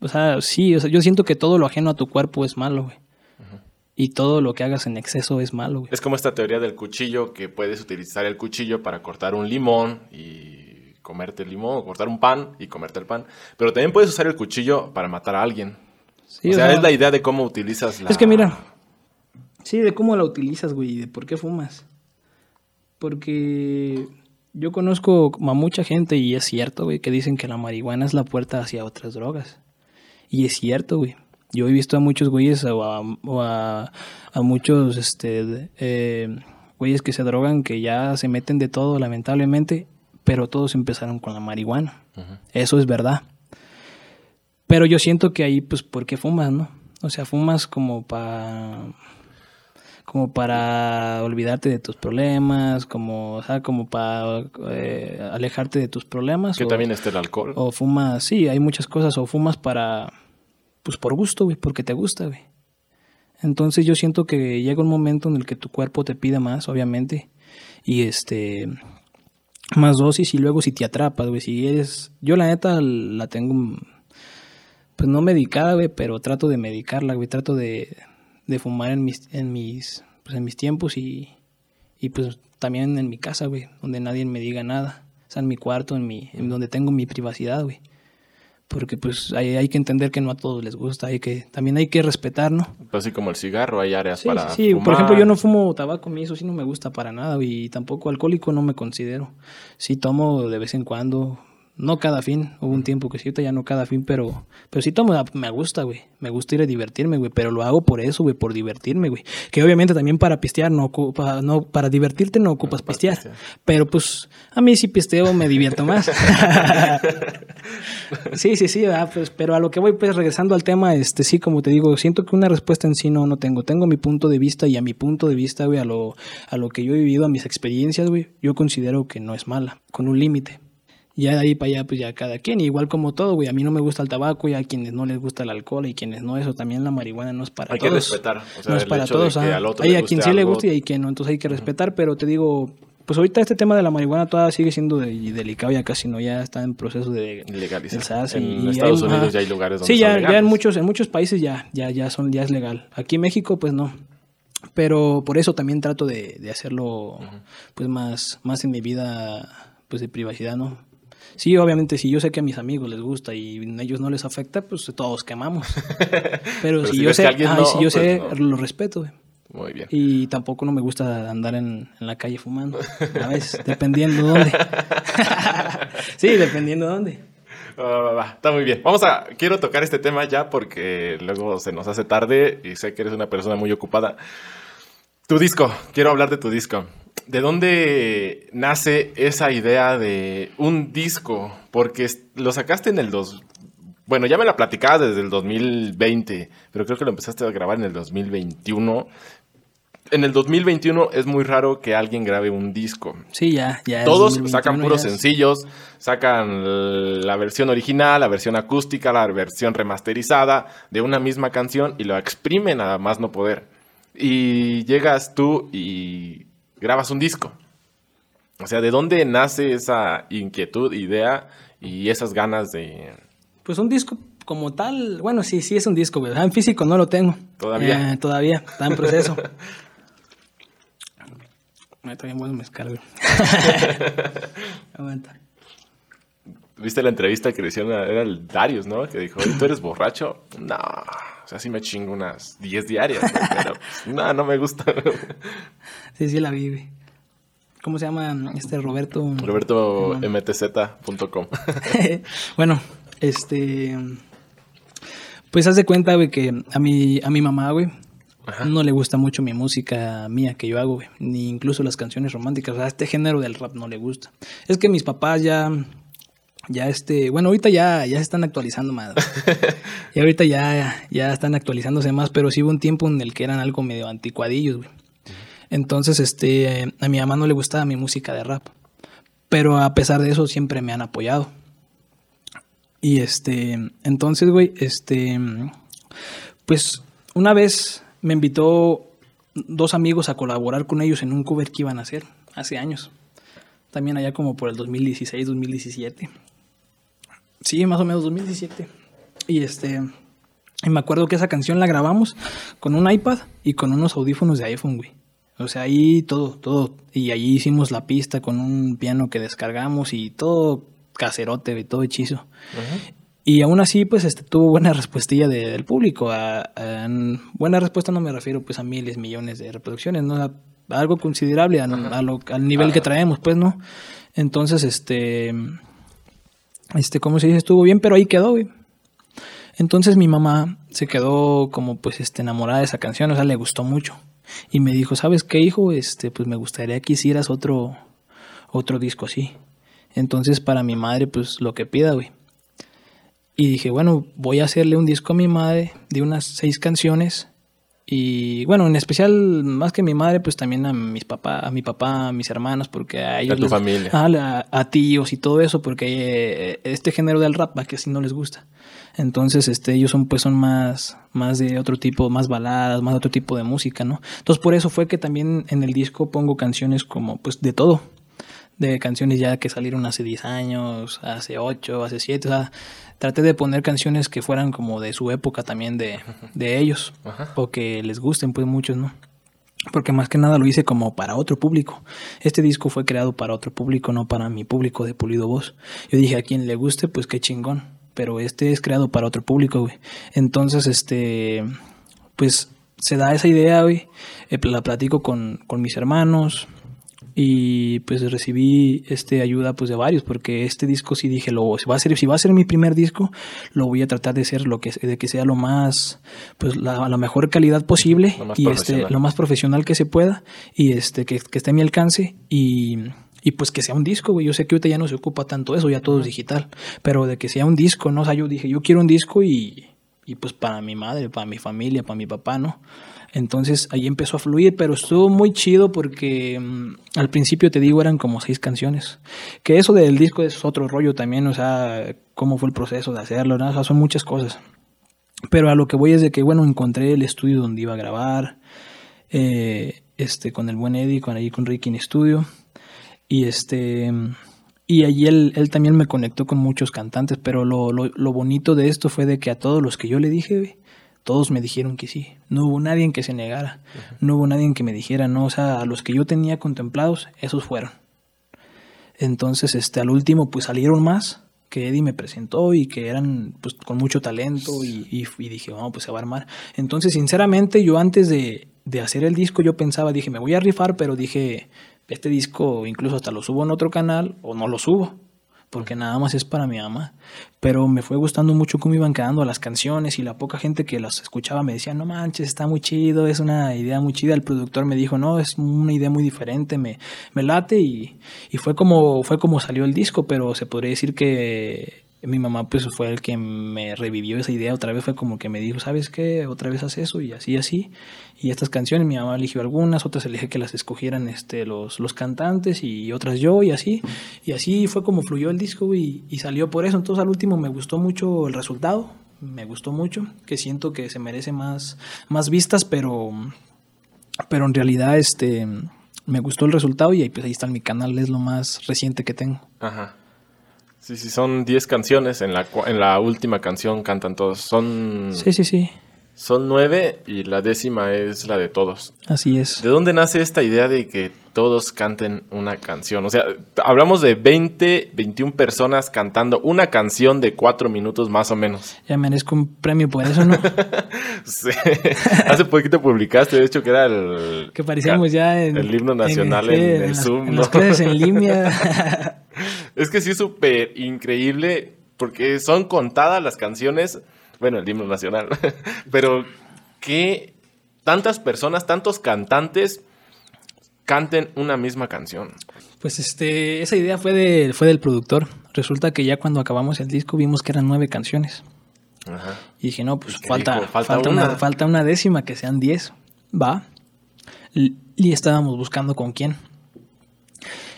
o sea, sí, o sea, yo siento que todo lo ajeno a tu cuerpo es malo, güey y todo lo que hagas en exceso es malo. Es como esta teoría del cuchillo, que puedes utilizar el cuchillo para cortar un limón y comerte el limón, o cortar un pan y comerte el pan, pero también puedes usar el cuchillo para matar a alguien. o, sea, es la idea de cómo utilizas la... Es que mira, sí, de cómo la utilizas, güey, y de por qué fumas. Porque yo conozco a mucha gente y es cierto, güey, que dicen que la marihuana es la puerta hacia otras drogas. Y es cierto, güey. Yo he visto a muchos güeyes o a, muchos este, eh, güeyes que se drogan, que ya se meten de todo, lamentablemente, pero todos empezaron con la marihuana. Eso es verdad. Pero yo siento que ahí, pues, ¿por qué fumas, no? O sea, fumas como para como para olvidarte de tus problemas, como, o sea, como para eh, alejarte de tus problemas. Que también está el alcohol. O fumas, sí, hay muchas cosas, o fumas para pues por gusto, güey, porque te gusta, güey. Entonces yo siento que llega un momento en el que tu cuerpo te pide más, obviamente, y este, más dosis y luego si te atrapas, güey, si eres, yo la neta la tengo, pues no medicada, güey, pero trato de medicarla, güey, trato de, de fumar en mis, en mis, pues en mis tiempos y, y pues también en mi casa, güey, donde nadie me diga nada, o sea, en mi cuarto, en mi, en donde tengo mi privacidad, güey porque pues hay, hay, que entender que no a todos les gusta, hay que, también hay que respetar, ¿no? Pues así como el cigarro, hay áreas para Sí, por ejemplo, yo no fumo tabaco, a eso sí no me gusta para nada, y tampoco alcohólico no me considero. Sí tomo de vez en cuando, no cada fin, hubo un tiempo que sí, ya no cada fin, pero, pero sí tomo, me gusta, güey, me gusta ir a divertirme, güey, pero lo hago por eso, güey, por divertirme, güey. Que obviamente también para pistear, no, ocupa, no para divertirte no ocupas pistear, pero pues a mí si pisteo me divierto más. sí, sí, sí, pues, pero a lo que voy, pues regresando al tema, este sí, como te digo, siento que una respuesta en sí no, no tengo, tengo mi punto de vista y a mi punto de vista, güey, a lo, a lo que yo he vivido, a mis experiencias, güey, yo considero que no es mala, con un límite ya de ahí para allá, pues ya cada quien, igual como todo, güey, a mí no me gusta el tabaco y a quienes no les gusta el alcohol y quienes no, eso también la marihuana no es para todos. Hay que respetar, no es para todos, hay a quien sí le gusta y hay quien no, entonces hay que respetar, pero te digo, pues ahorita este tema de la marihuana todavía sigue siendo delicado, ya casi no, ya está en proceso de legalizar. En Estados Unidos ya hay lugares donde Sí, ya, ya en muchos, en muchos países ya, ya, ya son, ya es legal. Aquí en México, pues no. Pero por eso también trato de, de hacerlo, pues más, más en mi vida, pues de privacidad, ¿no? Sí, obviamente, si yo sé que a mis amigos les gusta y a ellos no les afecta, pues todos quemamos. Pero, si, yo sé, si, yo sé, pues lo respeto. Muy bien. Y tampoco no me gusta andar en, la calle fumando. A veces, dependiendo dónde. sí, dependiendo dónde. está muy bien. Vamos a. Quiero tocar este tema ya porque luego se nos hace tarde y sé que eres una persona muy ocupada. Tu disco. Quiero hablar de tu disco. ¿De dónde nace esa idea de un disco? Porque lo sacaste en el dos... Bueno, ya me la platicabas desde el 2020, pero creo que lo empezaste a grabar en el 2021. En el 2021 es muy raro que alguien grabe un disco. Sí, ya, ya. Todos sacan puros sencillos, sacan la versión original, la versión acústica, la versión remasterizada de una misma canción y lo exprimen nada más no poder. Y llegas tú y grabas un disco. O sea, ¿de dónde nace esa inquietud, idea y esas ganas de... Pues un disco como tal, bueno, sí, sí es un disco, ¿verdad? En físico no lo tengo. Todavía. Eh, todavía, está en proceso. Todavía bueno mezcal, Aguanta. ¿Viste la entrevista que le hicieron? Era el Darius, ¿no? Que dijo, ¿tú eres borracho? No, o sea, sí me chingo unas 10 diarias, pero pues, no, no me gusta. sí, sí la vive. ¿Cómo se llama este Roberto? Roberto mtz.com. bueno, este pues haz de cuenta, güey, que a mi, a mi mamá, güey, no le gusta mucho mi música mía que yo hago, güey, ni incluso las canciones románticas. O sea, este género del rap no le gusta. Es que mis papás ya ya este, bueno, ahorita ya, ya se están actualizando más. y ahorita ya, ya están actualizándose más, pero sí hubo un tiempo en el que eran algo medio anticuadillos, güey. Entonces, este, a mi mamá no le gustaba mi música de rap. Pero a pesar de eso, siempre me han apoyado. Y este, entonces, güey, este, pues una vez me invitó dos amigos a colaborar con ellos en un cover que iban a hacer hace años. También allá como por el 2016, 2017. Sí, más o menos 2017. Y este. Y me acuerdo que esa canción la grabamos con un iPad y con unos audífonos de iPhone, güey. O sea, ahí todo, todo. Y allí hicimos la pista con un piano que descargamos y todo caserote, y todo hechizo. Y aún así, pues, este, tuvo buena respuestilla del público. A, buena respuesta no me refiero, pues, a miles, millones de reproducciones, ¿no? algo considerable al nivel que traemos, pues, ¿no? Entonces, este este, como se dice, estuvo bien, pero ahí quedó, güey. Entonces mi mamá se quedó como pues este, enamorada de esa canción, o sea, le gustó mucho. Y me dijo, ¿sabes qué, hijo? Este, pues me gustaría que hicieras otro, otro disco así. Entonces para mi madre, pues lo que pida, güey. Y dije, bueno, voy a hacerle un disco a mi madre de unas seis canciones y bueno, en especial, más que mi madre, pues también a mis papás, a mi papá, a mis hermanos, porque a ellos. A tu familia. A, tíos y todo eso, porque eh, este género del rap, que así no les gusta. Entonces, este, ellos son, pues, son más, más de otro tipo, más baladas, más de otro tipo de música, ¿no? Entonces, por eso fue que también en el disco pongo canciones como, pues, de todo. De canciones ya que salieron hace 10 años, hace 8, hace 7, o sea, traté de poner canciones que fueran como de su época también de, de ellos, o que les gusten pues muchos, ¿no? Porque más que nada lo hice como para otro público. Este disco fue creado para otro público, no para mi público de Pulido Voz. Yo dije, a quien le guste, pues qué chingón. Pero este es creado para otro público, güey. Entonces, este, pues se da esa idea, güey. Eh, la platico con, con mis hermanos, y pues recibí este ayuda pues de varios porque este disco sí dije lo si va a ser si va a ser mi primer disco lo voy a tratar de ser lo que de que sea lo más pues la, la mejor calidad posible y este lo más profesional que se pueda y este que, que esté a mi alcance y y pues que sea un disco, güey. Yo sé que ahorita ya no se ocupa tanto eso, ya todo es digital. Pero de que sea un disco, ¿no? O sea, yo dije, yo quiero un disco y, y pues para mi madre, para mi familia, para mi papá, ¿no? Entonces ahí empezó a fluir, pero estuvo muy chido porque mm, al principio te digo eran como seis canciones. Que eso del disco es otro rollo también, o sea, cómo fue el proceso de hacerlo, ¿no? o son muchas cosas. Pero a lo que voy es de que, bueno, encontré el estudio donde iba a grabar, eh, este, con el buen Eddie, con ahí con Ricky en estudio. Y este. Y allí él, él también me conectó con muchos cantantes, pero lo, lo, lo, bonito de esto fue de que a todos los que yo le dije, todos me dijeron que sí. No hubo nadie en que se negara, no hubo nadie en que me dijera no. O sea, a los que yo tenía contemplados, esos fueron. Entonces, este, al último, pues salieron más que Eddie me presentó y que eran pues con mucho talento y, y, dije, vamos, pues se va a armar. Entonces, sinceramente, yo antes de, de hacer el disco, yo pensaba, dije, me voy a rifar, pero dije, este disco incluso hasta lo subo en otro canal o no lo subo, porque nada más es para mi mamá. Pero me fue gustando mucho cómo iban quedando las canciones y la poca gente que las escuchaba me decía, no manches, está muy chido, es una idea muy chida. El productor me dijo, no, es una idea muy diferente, me, me late y, y fue, como, fue como salió el disco, pero se podría decir que mi mamá pues fue el que me revivió esa idea otra vez, fue como que me dijo, ¿sabes qué? Otra vez haz eso y así, así. Y estas canciones mi mamá eligió algunas, otras elegí que las escogieran este, los, los cantantes y otras yo y así. Y así fue como fluyó el disco y, salió por eso. Entonces al último me gustó mucho el resultado, me gustó mucho, que siento que se merece más, más vistas, pero, pero en realidad este, me gustó el resultado y pues ahí está en mi canal, es lo más reciente que tengo. Ajá. Sí, sí, son 10 canciones. En la, en la última canción cantan todos. Son. Sí, sí, sí. Son nueve y la décima es la de todos. Así es. ¿De dónde nace esta idea de que todos canten una canción? O sea, hablamos de 20, 21 personas cantando una canción de cuatro minutos más o menos. Ya merezco un premio por eso, ¿no? sí. Hace poquito publicaste, de hecho, que era el... Que parecíamos ya en... El himno nacional en, el Zoom, en las clases en línea. es que sí es súper increíble porque son contadas las canciones bueno, el himno nacional, pero que tantas personas, tantos cantantes canten una misma canción. Pues este, esa idea fue, de, fue del productor. Resulta que ya cuando acabamos el disco vimos que eran nueve canciones. Ajá. Y dije, no, pues falta, falta, una. falta una décima, que sean diez. Va. Y estábamos buscando con quién.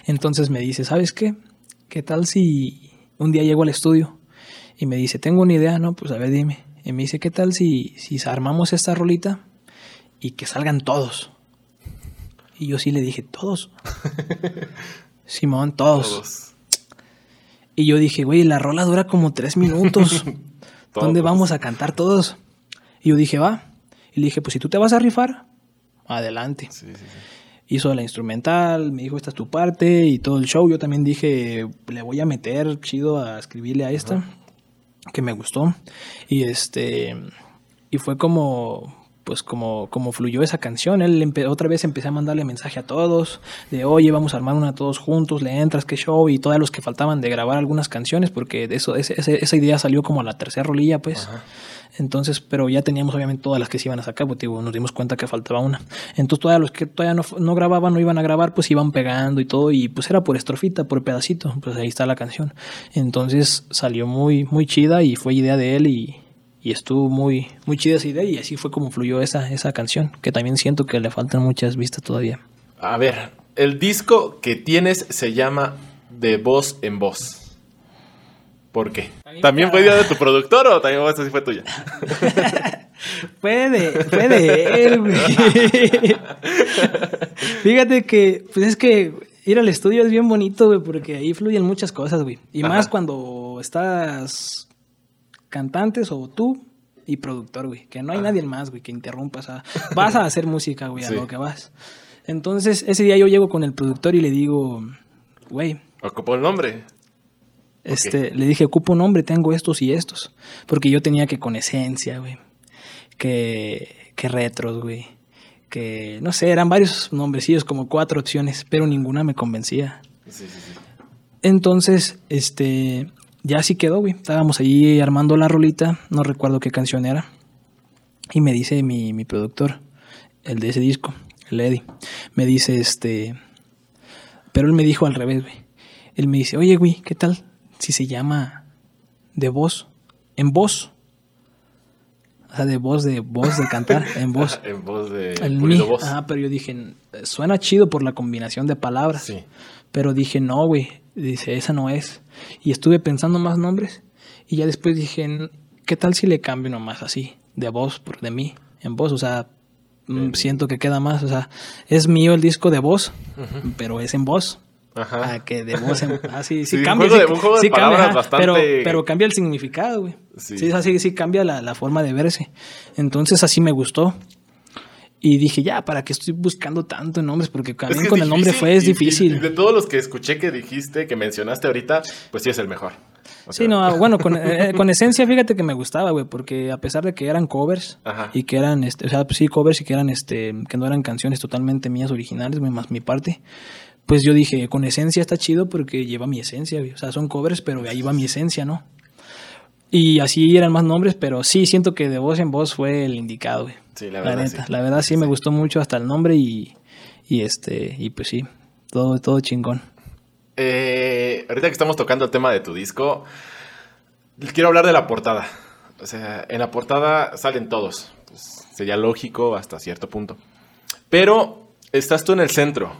Entonces me dice, ¿sabes qué? ¿Qué tal si un día llego al estudio y me dice, tengo una idea, ¿no? Pues a ver, dime. Y me dice, ¿qué tal si, si armamos esta rolita y que salgan todos? Y yo sí le dije, todos. Simón, todos. Y yo dije, güey, la rola dura como tres minutos. ¿Dónde vamos a cantar todos? Y yo dije, va. Y le dije, pues si tú te vas a rifar, adelante. Hizo la instrumental, me dijo, esta es tu parte y todo el show. Yo también dije, le voy a meter chido a escribirle a esta que me gustó. Y este. Y fue como. Pues como, como fluyó esa canción, él otra vez empecé a mandarle mensaje a todos, de oye, vamos a armar una todos juntos, le entras, qué show, y todos los que faltaban de grabar algunas canciones, porque de eso, esa idea salió como a la tercera rolilla, pues. Entonces, pero ya teníamos obviamente todas las que se iban a sacar, porque nos dimos cuenta que faltaba una. Entonces, todos los que todavía no, no, grababan, no iban a grabar, pues iban pegando y todo, y pues era por estrofita, por pedacito, pues ahí está la canción. Entonces salió muy, muy chida y fue idea de él y, y estuvo muy, muy chida esa idea y así fue como fluyó esa, esa canción, que también siento que le faltan muchas vistas todavía. A ver, el disco que tienes se llama De voz en voz. ¿Por qué? ¿También fue idea de tu productor o también esta sí fue tuya? puede, puede él, güey. Fíjate que, pues es que ir al estudio es bien bonito, güey, porque ahí fluyen muchas cosas, güey. Y más cuando estás cantantes o tú y productor, güey. Que no hay nadie más, güey, que interrumpa. O sea, vas a hacer música, güey, a lo que vas. Entonces, ese día yo llego con el productor y le digo, güey. Ocupó el nombre. Este, Le dije, ocupo un nombre, tengo estos y estos. Porque yo tenía que con esencia, güey. Que, que retros, güey. Que, no sé, eran varios nombrecillos, como cuatro opciones, pero ninguna me convencía. Sí, sí, sí. Entonces, este, ya así quedó, güey. Estábamos ahí armando la rolita, no recuerdo qué canción era. Y me dice mi, mi productor, el de ese disco, el Eddie, me dice, este, pero él me dijo al revés, güey. Él me dice, oye, güey, ¿qué tal? si se llama de voz, en voz. O sea, de voz, de voz, de cantar, en voz. en voz de voz. Ah, pero yo dije, suena chido por la combinación de palabras. Sí. Pero dije, no, güey. Dice, esa no es. Y estuve pensando más nombres. Y ya después dije, ¿qué tal si le cambio nomás así? De voz, por de mí, en voz. O sea, mm, siento que queda más. O sea, es mío el disco de voz, pero es en voz. a que de voz en... Ah, sí, sí, cambia. Un juego de, palabras bastante... pero, pero cambia el significado, güey. Sí, sí, así, sí cambia la, la forma de verse. Entonces así me gustó. Y dije, ya, ¿para qué estoy buscando tanto nombres? Porque también con el nombre fue, es difícil. Y de todos los que escuché que dijiste, que mencionaste ahorita, pues sí es el mejor. sí, no, bueno, con, eh, con, esencia, fíjate que me gustaba, güey, porque a pesar de que eran covers y que eran, este, o sea, sí, covers y que eran, este, que no eran canciones totalmente mías originales, más mi parte, pues yo dije, con esencia está chido porque lleva mi esencia, güey. O sea, son covers, pero ahí va mi esencia, ¿no? Y así eran más nombres, pero sí siento que de voz en voz fue el indicado, güey. Sí, la verdad. sí. La verdad sí, me gustó mucho hasta el nombre y, y este, y pues sí, todo, todo chingón. Eh, ahorita que estamos tocando el tema de tu disco, quiero hablar de la portada. O sea, en la portada salen todos. Pues, sería lógico hasta cierto punto. Pero estás tú en el centro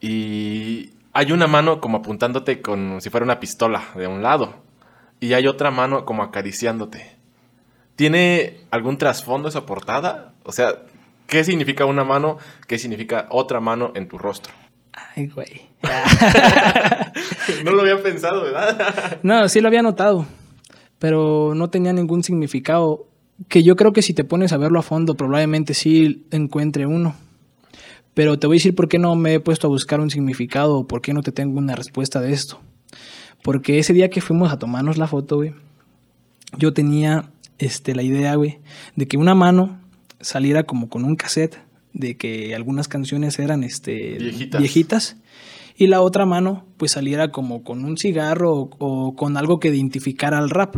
y hay una mano como apuntándote como si fuera una pistola de un lado y hay otra mano como acariciándote. ¿Tiene algún trasfondo esa portada? O sea, ¿qué significa una mano? ¿Qué significa otra mano en tu rostro? Ay, güey. no lo había pensado, ¿verdad? no, sí lo había notado, pero no tenía ningún significado. Que yo creo que si te pones a verlo a fondo, probablemente sí encuentre uno. Pero te voy a decir por qué no me he puesto a buscar un significado o por qué no te tengo una respuesta de esto. Porque ese día que fuimos a tomarnos la foto, güey, yo tenía este, la idea, güey, de que una mano saliera como con un cassette de que algunas canciones eran este, viejitas. y la otra mano pues saliera como con un cigarro o, o con algo que identificara al rap.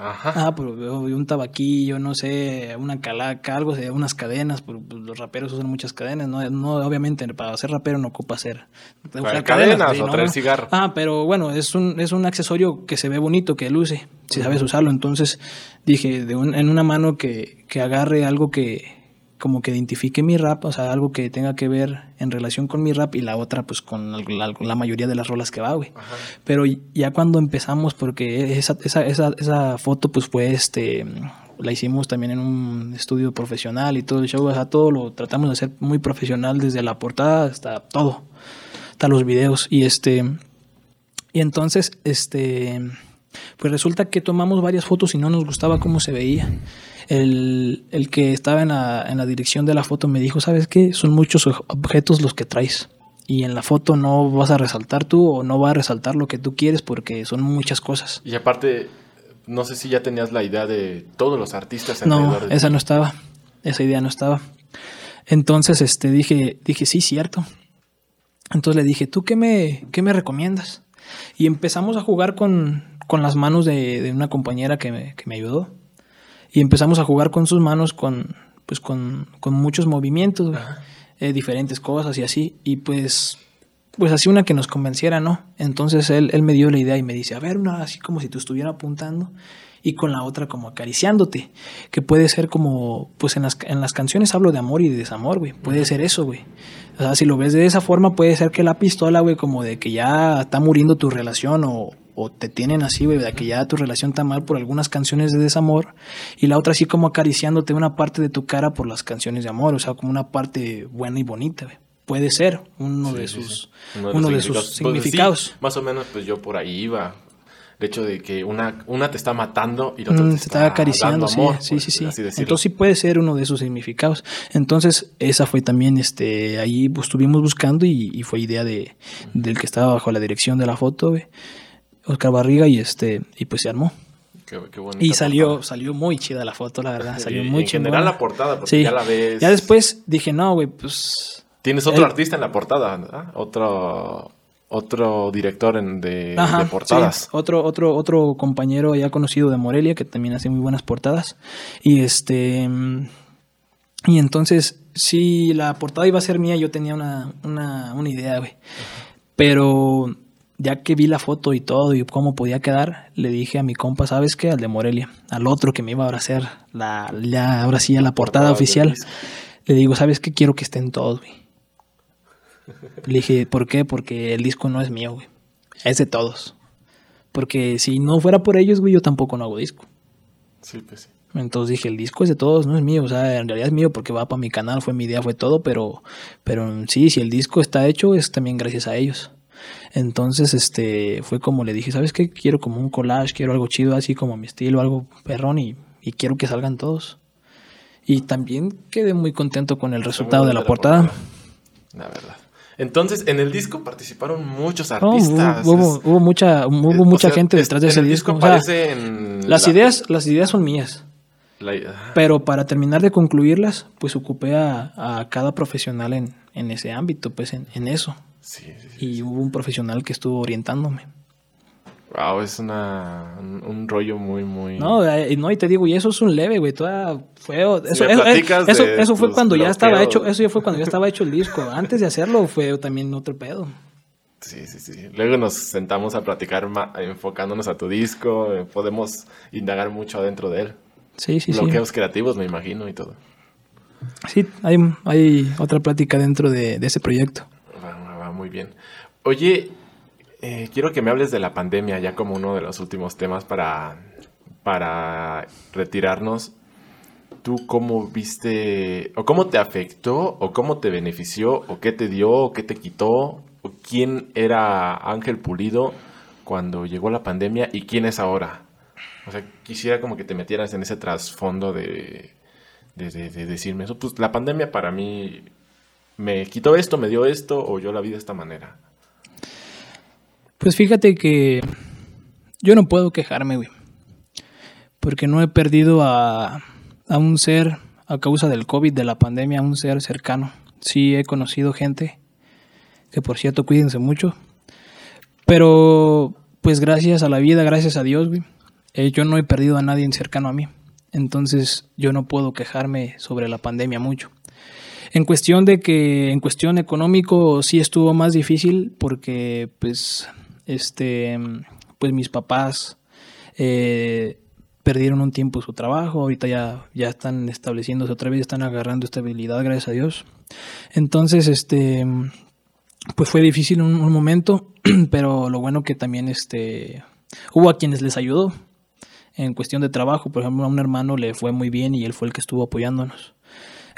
Ajá. Ah, pues un tabaquillo, no sé, una calaca, algo unas cadenas, pues, los raperos usan muchas cadenas, no, no obviamente para ser rapero no ocupa ser cadenas, cadenas o traer cigarro. Ah, pero bueno, es un, es un accesorio que se ve bonito, que luce, si sabes usarlo. Entonces dije, de en una mano que, que agarre algo que, como que identifique mi rap, o sea, algo que tenga que ver en relación con mi rap y la otra pues con la, mayoría de las rolas que va, güey. Pero ya cuando empezamos, porque esa, esa, esa, esa, foto pues fue este, la hicimos también en un estudio profesional y todo el show, o sea, todo lo tratamos de hacer muy profesional desde la portada hasta todo, hasta los videos y este, y entonces, este, pues resulta que tomamos varias fotos y no nos gustaba cómo se veía el, el que estaba en la, en la, dirección de la foto me dijo, ¿sabes qué? Son muchos objetos los que traes. Y en la foto no vas a resaltar tú o no va a resaltar lo que tú quieres porque son muchas cosas. Y aparte, no sé si ya tenías la idea de todos los artistas. No, esa no estaba. Esa idea no estaba. Entonces este, dije, dije, sí, cierto. Entonces le dije, ¿tú qué me, qué me recomiendas? Y empezamos a jugar con, con las manos de, de una compañera que me, que me ayudó y empezamos a jugar con sus manos con, pues con, con muchos movimientos, eh, diferentes cosas y así. Y pues, pues así una que nos convenciera, ¿no? Entonces él, él me dio la idea y me dice, a ver, una así como si tú estuvieras apuntando y con la otra como acariciándote, que puede ser como, pues en las, en las canciones hablo de amor y de desamor, güey, puede ser eso, güey. O sea, si lo ves de esa forma, puede ser que la pistola, güey, como de que ya está muriendo tu relación o, o te tienen así, güey, de que ya tu relación está mal por algunas canciones de desamor, y la otra así como acariciándote una parte de tu cara por las canciones de amor, o sea, como una parte buena y bonita, güey. Puede ser uno de sus, uno, de, sus pues, significados. más o menos, pues yo por ahí iba. El hecho de que una, una te está matando y la otra mm, te, está, acariciando, sí, sí, sí, sí. Entonces sí puede ser uno de sus significados. Entonces esa fue también, este, ahí pues, estuvimos buscando y, fue idea de, del que estaba bajo la dirección de la foto, güey. Oscar Barriga y este y pues se armó. y salió salió muy chida la foto, la verdad, salió muy chida. En general la portada, porque ya la ves. Ya después dije, no, güey, pues Tienes otro artista en la portada, ¿verdad? Otro otro director en, de, portadas. Otro, otro, otro compañero ya conocido de Morelia que también hace muy buenas portadas. Y este. Y entonces, si la portada iba a ser mía, yo tenía una, una, una idea, güey. Pero ya que vi la foto y todo y cómo podía quedar, le dije a mi compa, ¿sabes qué? Al de Morelia, al otro que me iba a hacer la, ya, ahora sí, a la portada oficial. Le digo, ¿sabes qué? Quiero que estén todos, güey. Le dije, ¿por qué? Porque el disco no es mío, güey. Es de todos. Porque si no fuera por ellos, güey, yo tampoco no hago disco. Sí, pues sí. Entonces dije, el disco es de todos, no es mío. O sea, en realidad es mío porque va para mi canal, fue mi idea, fue todo. Pero, pero sí, si el disco está hecho, es también gracias a ellos. Entonces, este, fue como le dije, ¿sabes qué? Quiero como un collage, quiero algo chido, así como mi estilo, algo perrón y, y quiero que salgan todos. Y también quedé muy contento con el resultado de la, portada. La verdad. Entonces, en el disco participaron muchos artistas. hubo, mucha, hubo mucha gente detrás de ese disco. las, ideas, las ideas son mías. Pero para terminar de concluirlas, pues ocupé a, cada profesional en, en, ese ámbito, pues en, en eso. Y hubo un profesional que estuvo orientándome. Wow, es una, un, rollo muy, muy... No, eh, no, y te digo, y eso es un leve, güey, toda feo. Eso, eso, eso, fue cuando ya estaba hecho, eso ya fue cuando ya estaba hecho el disco. Antes de hacerlo fue también otro pedo. Sí, sí, sí. Luego nos sentamos a platicar enfocándonos a tu disco, eh, podemos indagar mucho adentro de él. Sí, sí, Bloqueos creativos, me imagino, y todo. Sí, hay, hay otra plática dentro de, ese proyecto. Muy bien. Oye, eh, quiero que me hables de la pandemia ya como uno de los últimos temas para, para retirarnos. ¿Tú cómo viste, o cómo te afectó, o cómo te benefició, o qué te dio, o qué te quitó, o quién era Ángel Pulido cuando llegó la pandemia y quién es ahora? O sea, quisiera como que te metieras en ese trasfondo de, de decirme eso. Pues la pandemia para mí me quitó esto, me dio esto, o yo la vi de esta manera. Pues fíjate que yo no puedo quejarme, güey. Porque no he perdido a, a un ser, a causa del COVID, de la pandemia, a un ser cercano. Sí he conocido gente, que por cierto cuídense mucho. Pero pues gracias a la vida, gracias a Dios, güey. Eh, yo no he perdido a nadie cercano a mí. Entonces yo no puedo quejarme sobre la pandemia mucho. En cuestión de que, en cuestión económico, sí estuvo más difícil porque pues este, pues mis papás eh, perdieron un tiempo su trabajo, ahorita ya, ya están estableciéndose otra vez, están agarrando estabilidad, gracias a Dios. Entonces, este, pues fue difícil un, un momento, pero lo bueno que también este, hubo a quienes les ayudó en cuestión de trabajo, por ejemplo, a un hermano le fue muy bien y él fue el que estuvo apoyándonos.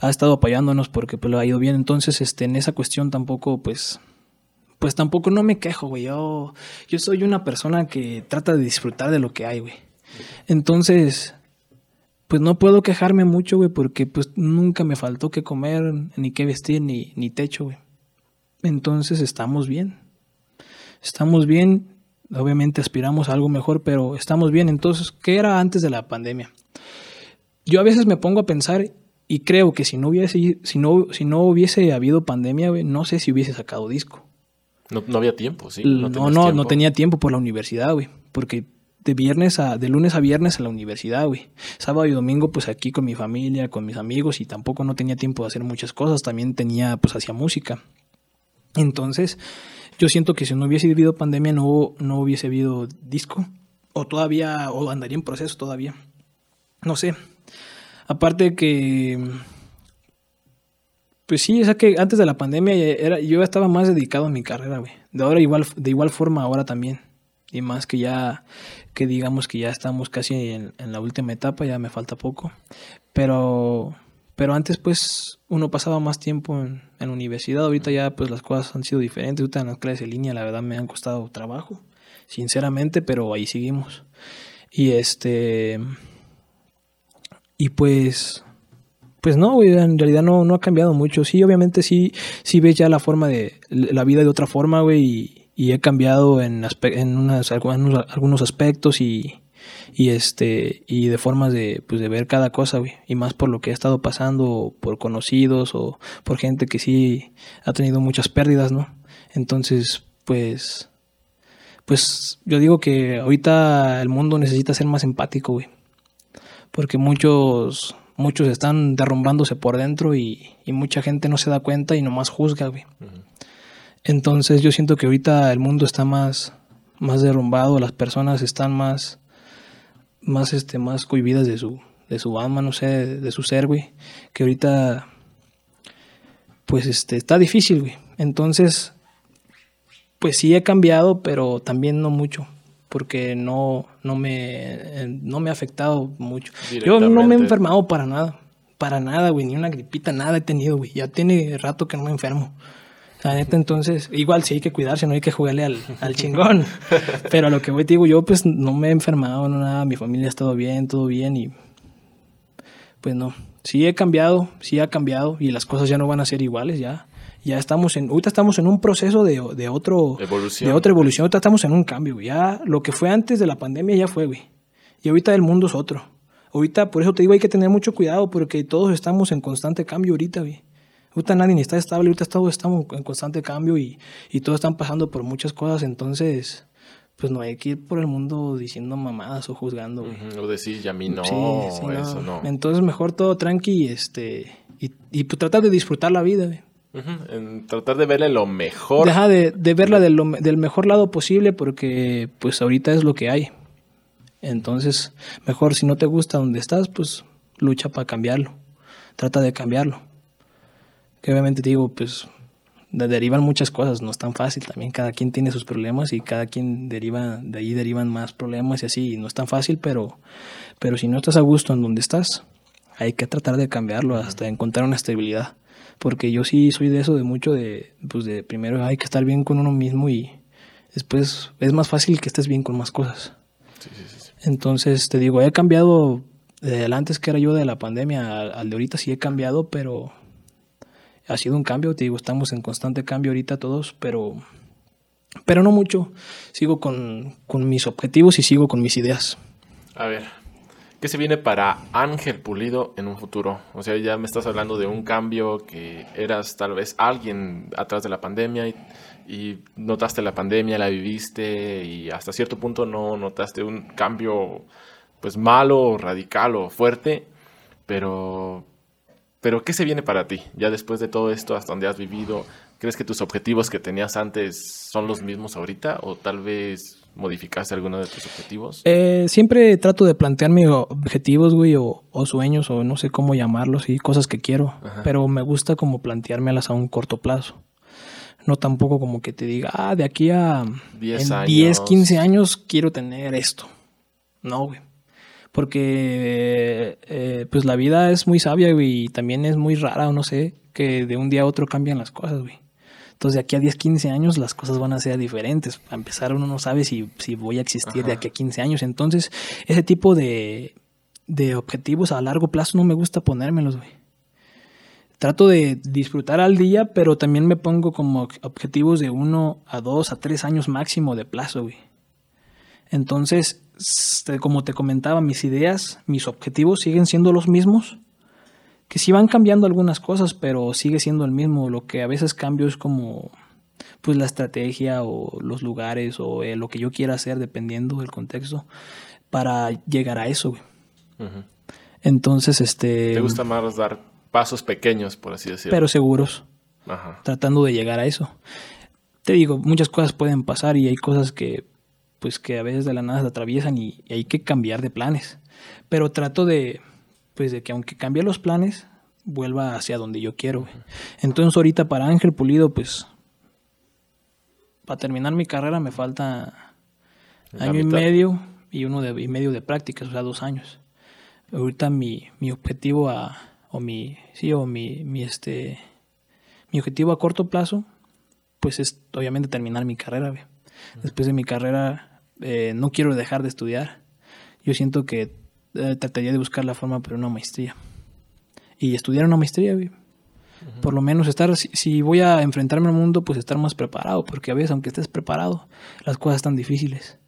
Ha estado apoyándonos porque pues, lo ha ido bien, entonces este, en esa cuestión tampoco pues pues tampoco no me quejo, güey. Yo, yo soy una persona que trata de disfrutar de lo que hay, güey. Entonces, pues no puedo quejarme mucho, güey, porque pues nunca me faltó que comer, ni que vestir, ni, ni techo, güey. Entonces estamos bien. Estamos bien. Obviamente aspiramos a algo mejor, pero estamos bien. Entonces, ¿qué era antes de la pandemia? Yo a veces me pongo a pensar y creo que si no hubiese, si no, si no hubiese habido pandemia, güey, no sé si hubiese sacado disco. No, había tiempo, sí. No, no, no, tenía tiempo por la universidad, güey. Porque de viernes a, de lunes a viernes a la universidad, güey. Sábado y domingo, pues aquí con mi familia, con mis amigos, y tampoco no tenía tiempo de hacer muchas cosas. También tenía, pues, hacía música. Entonces, yo siento que si no hubiese habido pandemia, no, no hubiese habido disco. O todavía, o andaría en proceso todavía. No sé. Aparte que pues sí, sea que antes de la pandemia era, yo estaba más dedicado a mi carrera, güey. De ahora igual, de igual forma ahora también. Y más que ya, que digamos que ya estamos casi en, la última etapa, ya me falta poco. Pero, pero antes pues uno pasaba más tiempo en, universidad, ahorita ya pues las cosas han sido diferentes. Ahorita en las clases en línea la verdad me han costado trabajo, sinceramente, pero ahí seguimos. Y este... Y pues pues no, en realidad no, no ha cambiado mucho. Sí, obviamente sí, sí ves ya la forma de la vida de otra forma, güey, y, y he cambiado en, en unas, algunos, algunos aspectos y, y este y de formas de, pues, de ver cada cosa, güey, y más por lo que ha estado pasando, por conocidos o por gente que sí ha tenido muchas pérdidas, ¿no? Entonces, pues pues yo digo que ahorita el mundo necesita ser más empático, güey. Porque muchos muchos están derrumbándose por dentro y, mucha gente no se da cuenta y nomás juzga, güey. Entonces yo siento que ahorita el mundo está más, más derrumbado, las personas están más, más, este, más cohibidas de su, de su alma, no sé, de, su ser, güey. Que ahorita, pues, este, está difícil, güey. Entonces, pues sí he cambiado, pero también no mucho porque no, no, me, no me ha afectado mucho. Yo no me he enfermado para nada, para nada, güey, ni una gripita, nada he tenido, güey. Ya tiene rato que no me enfermo. La neta, entonces, igual sí hay que cuidarse, no hay que jugarle al, al chingón. Pero a lo que voy, te digo, yo pues no me he enfermado, no nada, mi familia ha estado bien, todo bien y pues no. Sí he cambiado, sí ha cambiado y las cosas ya no van a ser iguales ya. Ya estamos en, ahorita estamos en un proceso de, de otro, Evolución. de otra evolución, ahorita estamos en un cambio, güey. Ya lo que fue antes de la pandemia ya fue, güey. Y ahorita el mundo es otro. Ahorita, por eso te digo, hay que tener mucho cuidado porque todos estamos en constante cambio ahorita, güey. Ahorita nadie ni está estable, ahorita todos estamos en constante cambio y, y todos están pasando por muchas cosas, entonces, pues no hay que ir por el mundo diciendo mamadas o juzgando, güey. O decir, ya a mí no, Sí, sí, eso no. Entonces mejor todo tranqui este, y, y pues tratar de disfrutar la vida, güey. En tratar de verle lo mejor. Deja de, de verla del, lo- del mejor lado posible porque pues ahorita es lo que hay. Entonces, mejor si no te gusta donde estás, pues lucha para cambiarlo. Trata de cambiarlo. Que obviamente te digo, pues de- derivan muchas cosas, no es tan fácil también. Cada quien tiene sus problemas y cada quien deriva, de ahí derivan más problemas y así. no es tan fácil, pero, pero si no estás a gusto en donde estás, hay que tratar de cambiarlo hasta encontrar una estabilidad. Porque yo sí soy de eso, de mucho de, pues de primero hay que estar bien con uno mismo y después es más fácil que estés bien con más cosas. Sí, sí, sí, sí. Entonces, te digo, he cambiado del antes que era yo de la pandemia al, al de ahorita, sí he cambiado, pero ha sido un cambio, te digo, estamos en constante cambio ahorita todos, pero, pero no mucho. Sigo con, con mis objetivos y sigo con mis ideas. A ver, ¿qué se viene para Ángel Pulido en un futuro? O sea, ya me estás hablando de un cambio que eras tal vez alguien atrás de la pandemia y, notaste la pandemia, la viviste y hasta cierto punto no notaste un cambio pues malo, radical o fuerte, pero pero ¿qué se viene para ti? Ya después de todo esto, hasta donde has vivido, ¿crees que tus objetivos que tenías antes son los mismos ahorita o tal vez modificaste alguno de tus objetivos? Eh, siempre trato de plantearme objetivos, güey, o, o sueños, o no sé cómo llamarlos, y cosas que quiero, Ajá. pero me gusta como planteármelas a un corto plazo. No tampoco como que te diga, ah, de aquí a 10 en años. 10, 15 años quiero tener esto. No, güey. Porque eh, pues la vida es muy sabia, güey, y también es muy rara, o no sé, que de un día a otro cambian las cosas, güey. Entonces de aquí a 10, 15 años las cosas van a ser diferentes. A empezar uno no sabe si, si voy a existir de aquí a 15 años. Entonces ese tipo de, de objetivos a largo plazo no me gusta ponérmelos, güey. Trato de disfrutar al día, pero también me pongo como objetivos de uno a dos a tres años máximo de plazo, güey. Entonces, como te comentaba, mis ideas, mis objetivos siguen siendo los mismos, que sí van cambiando algunas cosas, pero sigue siendo el mismo. Lo que a veces cambio es como pues la estrategia o los lugares o eh, lo que yo quiera hacer dependiendo del contexto para llegar a eso, güey. Entonces, este ¿Te gusta más dar pasos pequeños, por así decirlo? pero seguros, Ajá. tratando de llegar a eso. Te digo, muchas cosas pueden pasar y hay cosas que pues que a veces de la nada se atraviesan y, y hay que cambiar de planes. Pero trato de pues de que aunque cambie los planes, vuelva hacia donde yo quiero. güey. Entonces ahorita para Ángel Pulido, pues para terminar mi carrera me falta La año y medio y uno de, y medio de prácticas, o sea, dos años. Ahorita mi, mi objetivo a, o mi, sí, o mi, mi, este, mi objetivo a corto plazo, pues es obviamente terminar mi carrera. güey. Después de mi carrera, eh, no quiero dejar de estudiar. Yo siento que eh, trataría de buscar la forma para una maestría. Y estudiar una maestría, güey. Por lo menos estar, si, si voy a enfrentarme al mundo, pues estar más preparado, porque a veces, aunque estés preparado, las cosas están difíciles.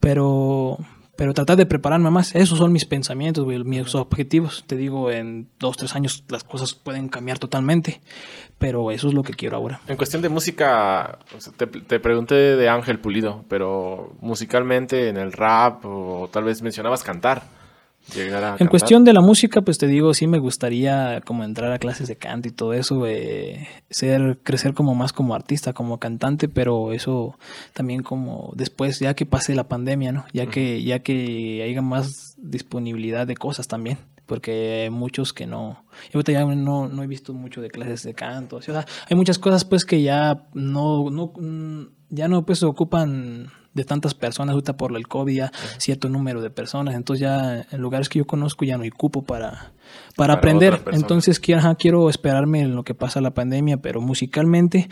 Pero, pero tratar de prepararme más, esos son mis pensamientos, mis objetivos. Te digo, en dos, tres años las cosas pueden cambiar totalmente, pero eso es lo que quiero ahora. En cuestión de música, te pregunté de Ángel Pulido, pero musicalmente en el rap o tal vez mencionabas cantar. En cuestión de la música, pues te digo, sí me gustaría como entrar a clases de canto y todo eso, eh, ser, crecer como más como artista, como cantante, pero eso también como después, ya que pase la pandemia, ¿no? Ya que, ya que haya más disponibilidad de cosas también. Porque hay muchos que no. Yo ahorita ya no, no he visto mucho de clases de canto. O sea, hay muchas cosas pues que ya no, no ya no pues ocupan de tantas personas, ahorita por el COVID ya cierto número de personas, entonces ya en lugares que yo conozco ya no hay cupo para, para, aprender, entonces quiero, quiero esperarme en lo que pasa la pandemia, pero musicalmente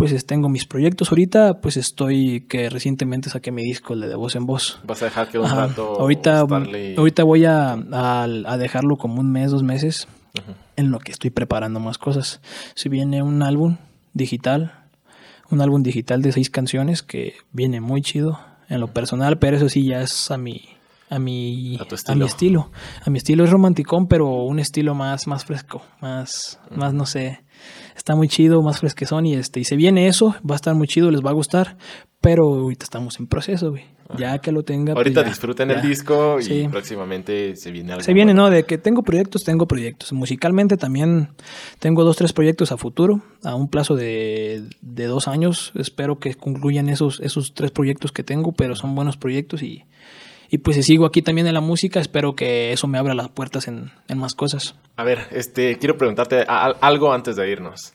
pues tengo mis proyectos. Ahorita, pues estoy que recientemente saqué mi disco, el de, voz en voz. ¿Vas a dejar que un rato ahorita, ahorita voy a, a, dejarlo como un mes, dos meses, en lo que estoy preparando más cosas. Si viene un álbum digital, un álbum digital de seis canciones que viene muy chido en lo personal, pero eso sí ya es a mi a mi a, mi estilo. A mi estilo es romanticón, pero un estilo más más fresco, más más no sé, está muy chido, más fresquezón y este y se viene eso, va a estar muy chido, les va a gustar, pero ahorita estamos en proceso, güey. Ya que lo tenga. Pues ahorita disfruten el disco y próximamente se viene algo. Se viene, ¿no? De que tengo proyectos, tengo proyectos. Musicalmente también tengo dos, tres proyectos a futuro, a un plazo de, de dos años. Espero que concluyan esos, esos tres proyectos que tengo, pero son buenos proyectos y, y pues si sigo aquí también en la música, espero que eso me abra las puertas en, en más cosas. A ver, este, quiero preguntarte algo antes de irnos.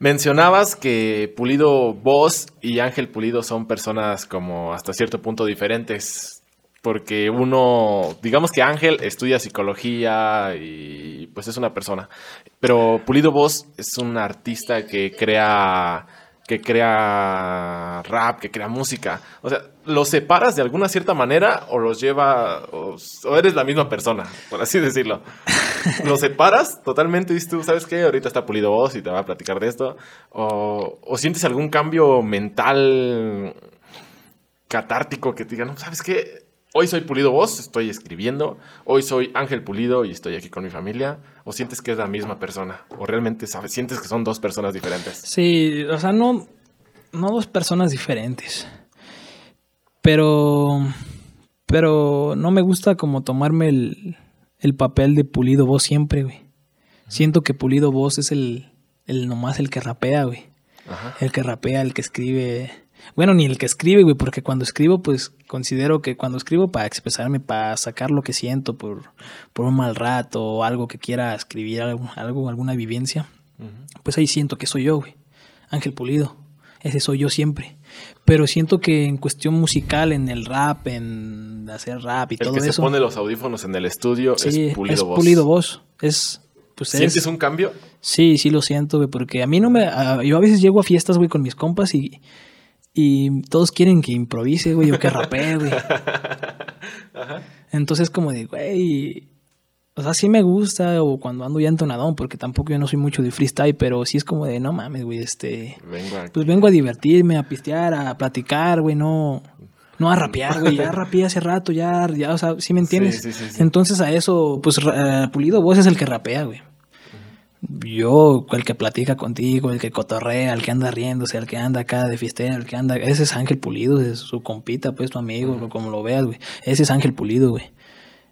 Mencionabas que Pulido Voz y Ángel Pulido son personas como hasta cierto punto diferentes. Porque uno, digamos que Ángel estudia psicología y pues es una persona. Pero Pulido Voz es un artista que crea que crea rap, que crea música. O sea, ¿los separas de alguna cierta manera o los lleva, o, eres la misma persona, por así decirlo? ¿Los separas totalmente? Dices tú, ¿sabes qué? Ahorita está pulido vos y te va a platicar de esto. ¿O, o sientes algún cambio mental catártico que te diga, no, ¿sabes qué? Hoy soy Pulido Voz, estoy escribiendo. Hoy soy Ángel Pulido y estoy aquí con mi familia. ¿O sientes que es la misma persona? ¿O realmente sabes, sientes que son dos personas diferentes? Sí, o sea, no, no dos personas diferentes. Pero, pero no me gusta como tomarme el, el papel de Pulido Voz siempre, güey. Siento que Pulido Voz es el, el nomás el que rapea, güey. El que rapea, el que escribe bueno, ni el que escribe, güey, porque cuando escribo, pues considero que cuando escribo para expresarme, para sacar lo que siento por, por un mal rato o algo que quiera escribir, algo, alguna vivencia, pues ahí siento que soy yo, güey. Ángel Pulido. Ese soy yo siempre. Pero siento que en cuestión musical, en el rap, en hacer rap y todo eso. El que se pone los audífonos en el estudio es Pulido es Pulido voz. Es pues ¿Sientes un cambio? Sí, sí lo siento, güey, porque a mí no me... yo a veces llego a fiestas, güey, con mis compas y, y todos quieren que improvise, güey, o que rapee, güey. Entonces, como de, güey. O sea, sí me gusta, o cuando ando ya entonadón, porque tampoco yo no soy mucho de freestyle, pero sí es como de, no mames, güey, este. Pues vengo a divertirme, a pistear, a platicar, güey, no. No a rapear, güey, ya rapeé hace rato, ya, ya, o sea, ¿sí me entiendes? Sí, sí, sí, Entonces a eso, pues eh, Pulido Vos es el que rapea, güey yo, el que platica contigo, el que cotorrea, el que anda riéndose, el que anda acá de fiestera, el que anda, ese es Ángel Pulido, es su compita, pues tu amigo, como lo veas, güey. Ese es Ángel Pulido, güey.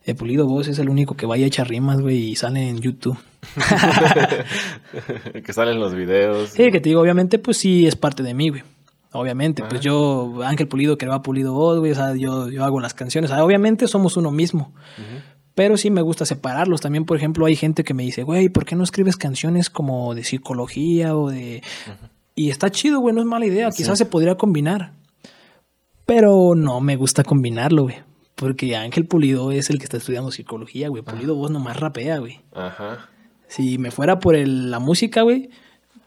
El Pulido vos es el único que vaya a echar rimas, güey, y sale en YouTube. que sale en los videos. Sí, que te digo, obviamente, pues sí es parte de mí, güey. Obviamente, pues yo, Ángel Pulido, que va Pulido vos, güey, o sea, yo, yo hago las canciones. obviamente somos uno mismo. Pero sí me gusta separarlos. También, por ejemplo, hay gente que me dice, güey, ¿por qué no escribes canciones como de psicología o de... Y está chido, güey, no es mala idea. Quizás se podría combinar. Pero no me gusta combinarlo, güey. Porque Ángel Pulido es el que está estudiando psicología, güey. Pulido vos nomás rapea, güey. Ajá. Si me fuera por la música, güey,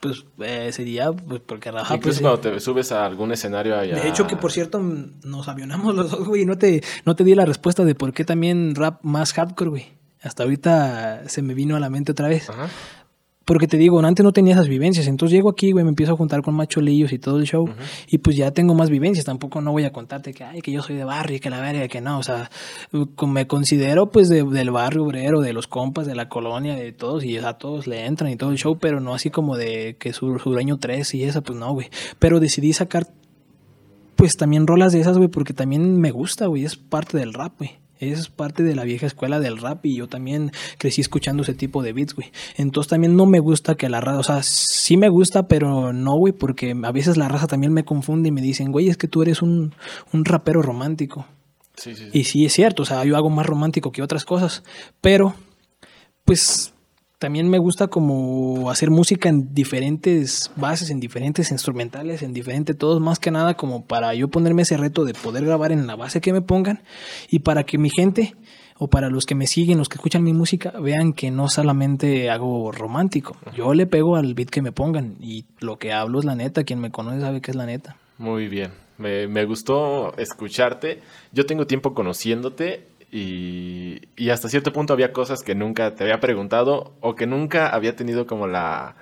pues eh, sería pues porque raja pues cuando te subes a algún escenario allá. de hecho que por cierto nos avionamos los dos güey no te no te di la respuesta de por qué también rap más hardcore güey. Hasta ahorita se me vino a la mente otra vez. Ajá. Porque te digo, antes no tenía esas vivencias. Entonces llego aquí, güey, me empiezo a juntar con macholillos y todo el show. Y pues ya tengo más vivencias. Tampoco no voy a contarte que, ay, que yo soy de barrio y que la verga, que no. O sea, me considero pues del barrio obrero, de los compas, de la colonia, de todos. Y a todos le entran y todo el show. Pero no así como de que su sureño 3 y esa, pues no, güey. Pero decidí sacar pues también rolas de esas, güey, porque también me gusta, güey. Es parte del rap, güey. Es parte de la vieja escuela del rap y yo también crecí escuchando ese tipo de beats, güey. Entonces también no me gusta que la raza, o sea, sí me gusta, pero no, güey, porque a veces la raza también me confunde y me dicen, güey, es que tú eres un, un rapero romántico. Sí, sí, Y sí es cierto, o sea, yo hago más romántico que otras cosas, pero pues también me gusta como hacer música en diferentes bases, en diferentes instrumentales, en diferentes todos, más que nada como para yo ponerme ese reto de poder grabar en la base que me pongan y para que mi gente o para los que me siguen, los que escuchan mi música, vean que no solamente hago romántico, yo le pego al beat que me pongan y lo que hablo es la neta, quien me conoce sabe que es la neta. Muy bien, me, me gustó escucharte, yo tengo tiempo conociéndote y, y, hasta cierto punto había cosas que nunca te había preguntado o que nunca había tenido como la...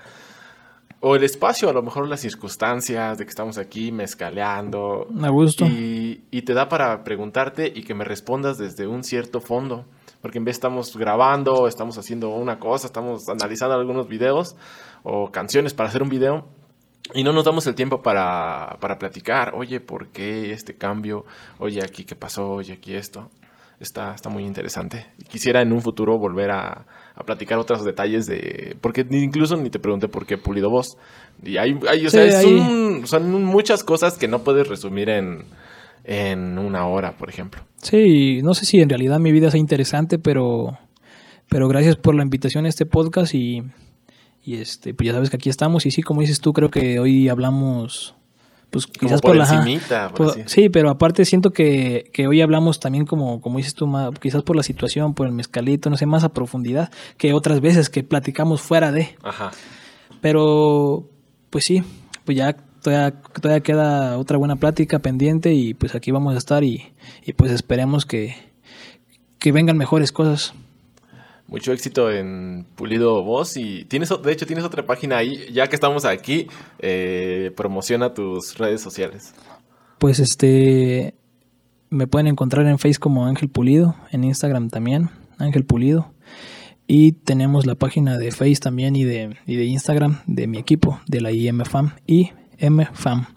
O el espacio, a lo mejor las circunstancias de que estamos aquí mezcaleando. Me gusto. Y, y te da para preguntarte y que me respondas desde un cierto fondo. Porque en vez estamos grabando, estamos haciendo una cosa, estamos analizando algunos videos o canciones para hacer un video y no nos damos el tiempo para, para platicar. Oye, ¿por qué este cambio? Oye, aquí qué pasó, oye, aquí esto está, está muy interesante. Quisiera en un futuro volver a, a, platicar otros detalles de... Porque incluso ni te pregunté por qué Pulido Voz. Y hay, hay o sea, son, son, muchas cosas que no puedes resumir en, en una hora, por ejemplo. Sí, no sé si en realidad mi vida sea interesante, pero, pero gracias por la invitación a este podcast y, y este, pues ya sabes que aquí estamos. Y sí, como dices tú, creo que hoy hablamos pues quizás por, la sí pero aparte siento que, que, hoy hablamos también como como dices tú quizás por la situación por el mezcalito no sé más a profundidad que otras veces que platicamos fuera de. Ajá. pero pues sí pues ya todavía, todavía queda otra buena plática pendiente y pues aquí vamos a estar y, y pues esperemos que que vengan mejores cosas mucho éxito en Pulido Voz y tienes, de hecho tienes otra página ahí, ya que estamos aquí, eh, promociona tus redes sociales. Pues este, me pueden encontrar en Facebook como Ángel Pulido, en Instagram también, Ángel Pulido. Y tenemos la página de Face también y de, y de Instagram de mi equipo, de la IMFAM, IMFAM.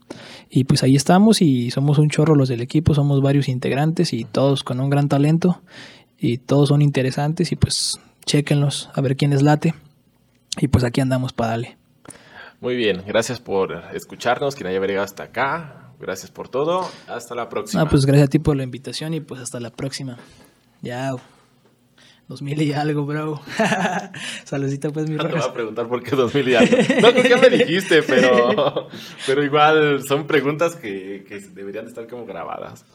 Y pues ahí estamos y somos un chorro los del equipo, somos varios integrantes y todos con un gran talento y todos son interesantes y pues chequenlos a ver quién es late y pues aquí andamos para darle. Muy bien, gracias por escucharnos, quien haya llegado hasta acá, gracias por todo, hasta la próxima. Pues gracias a ti por la invitación y pues hasta la próxima. Ya. 2000 y algo, bro. Saludita, pues, mi No te voy a preguntar por qué 2000 y algo. No que me dijiste, pero, pero igual son preguntas que, que deberían estar como grabadas.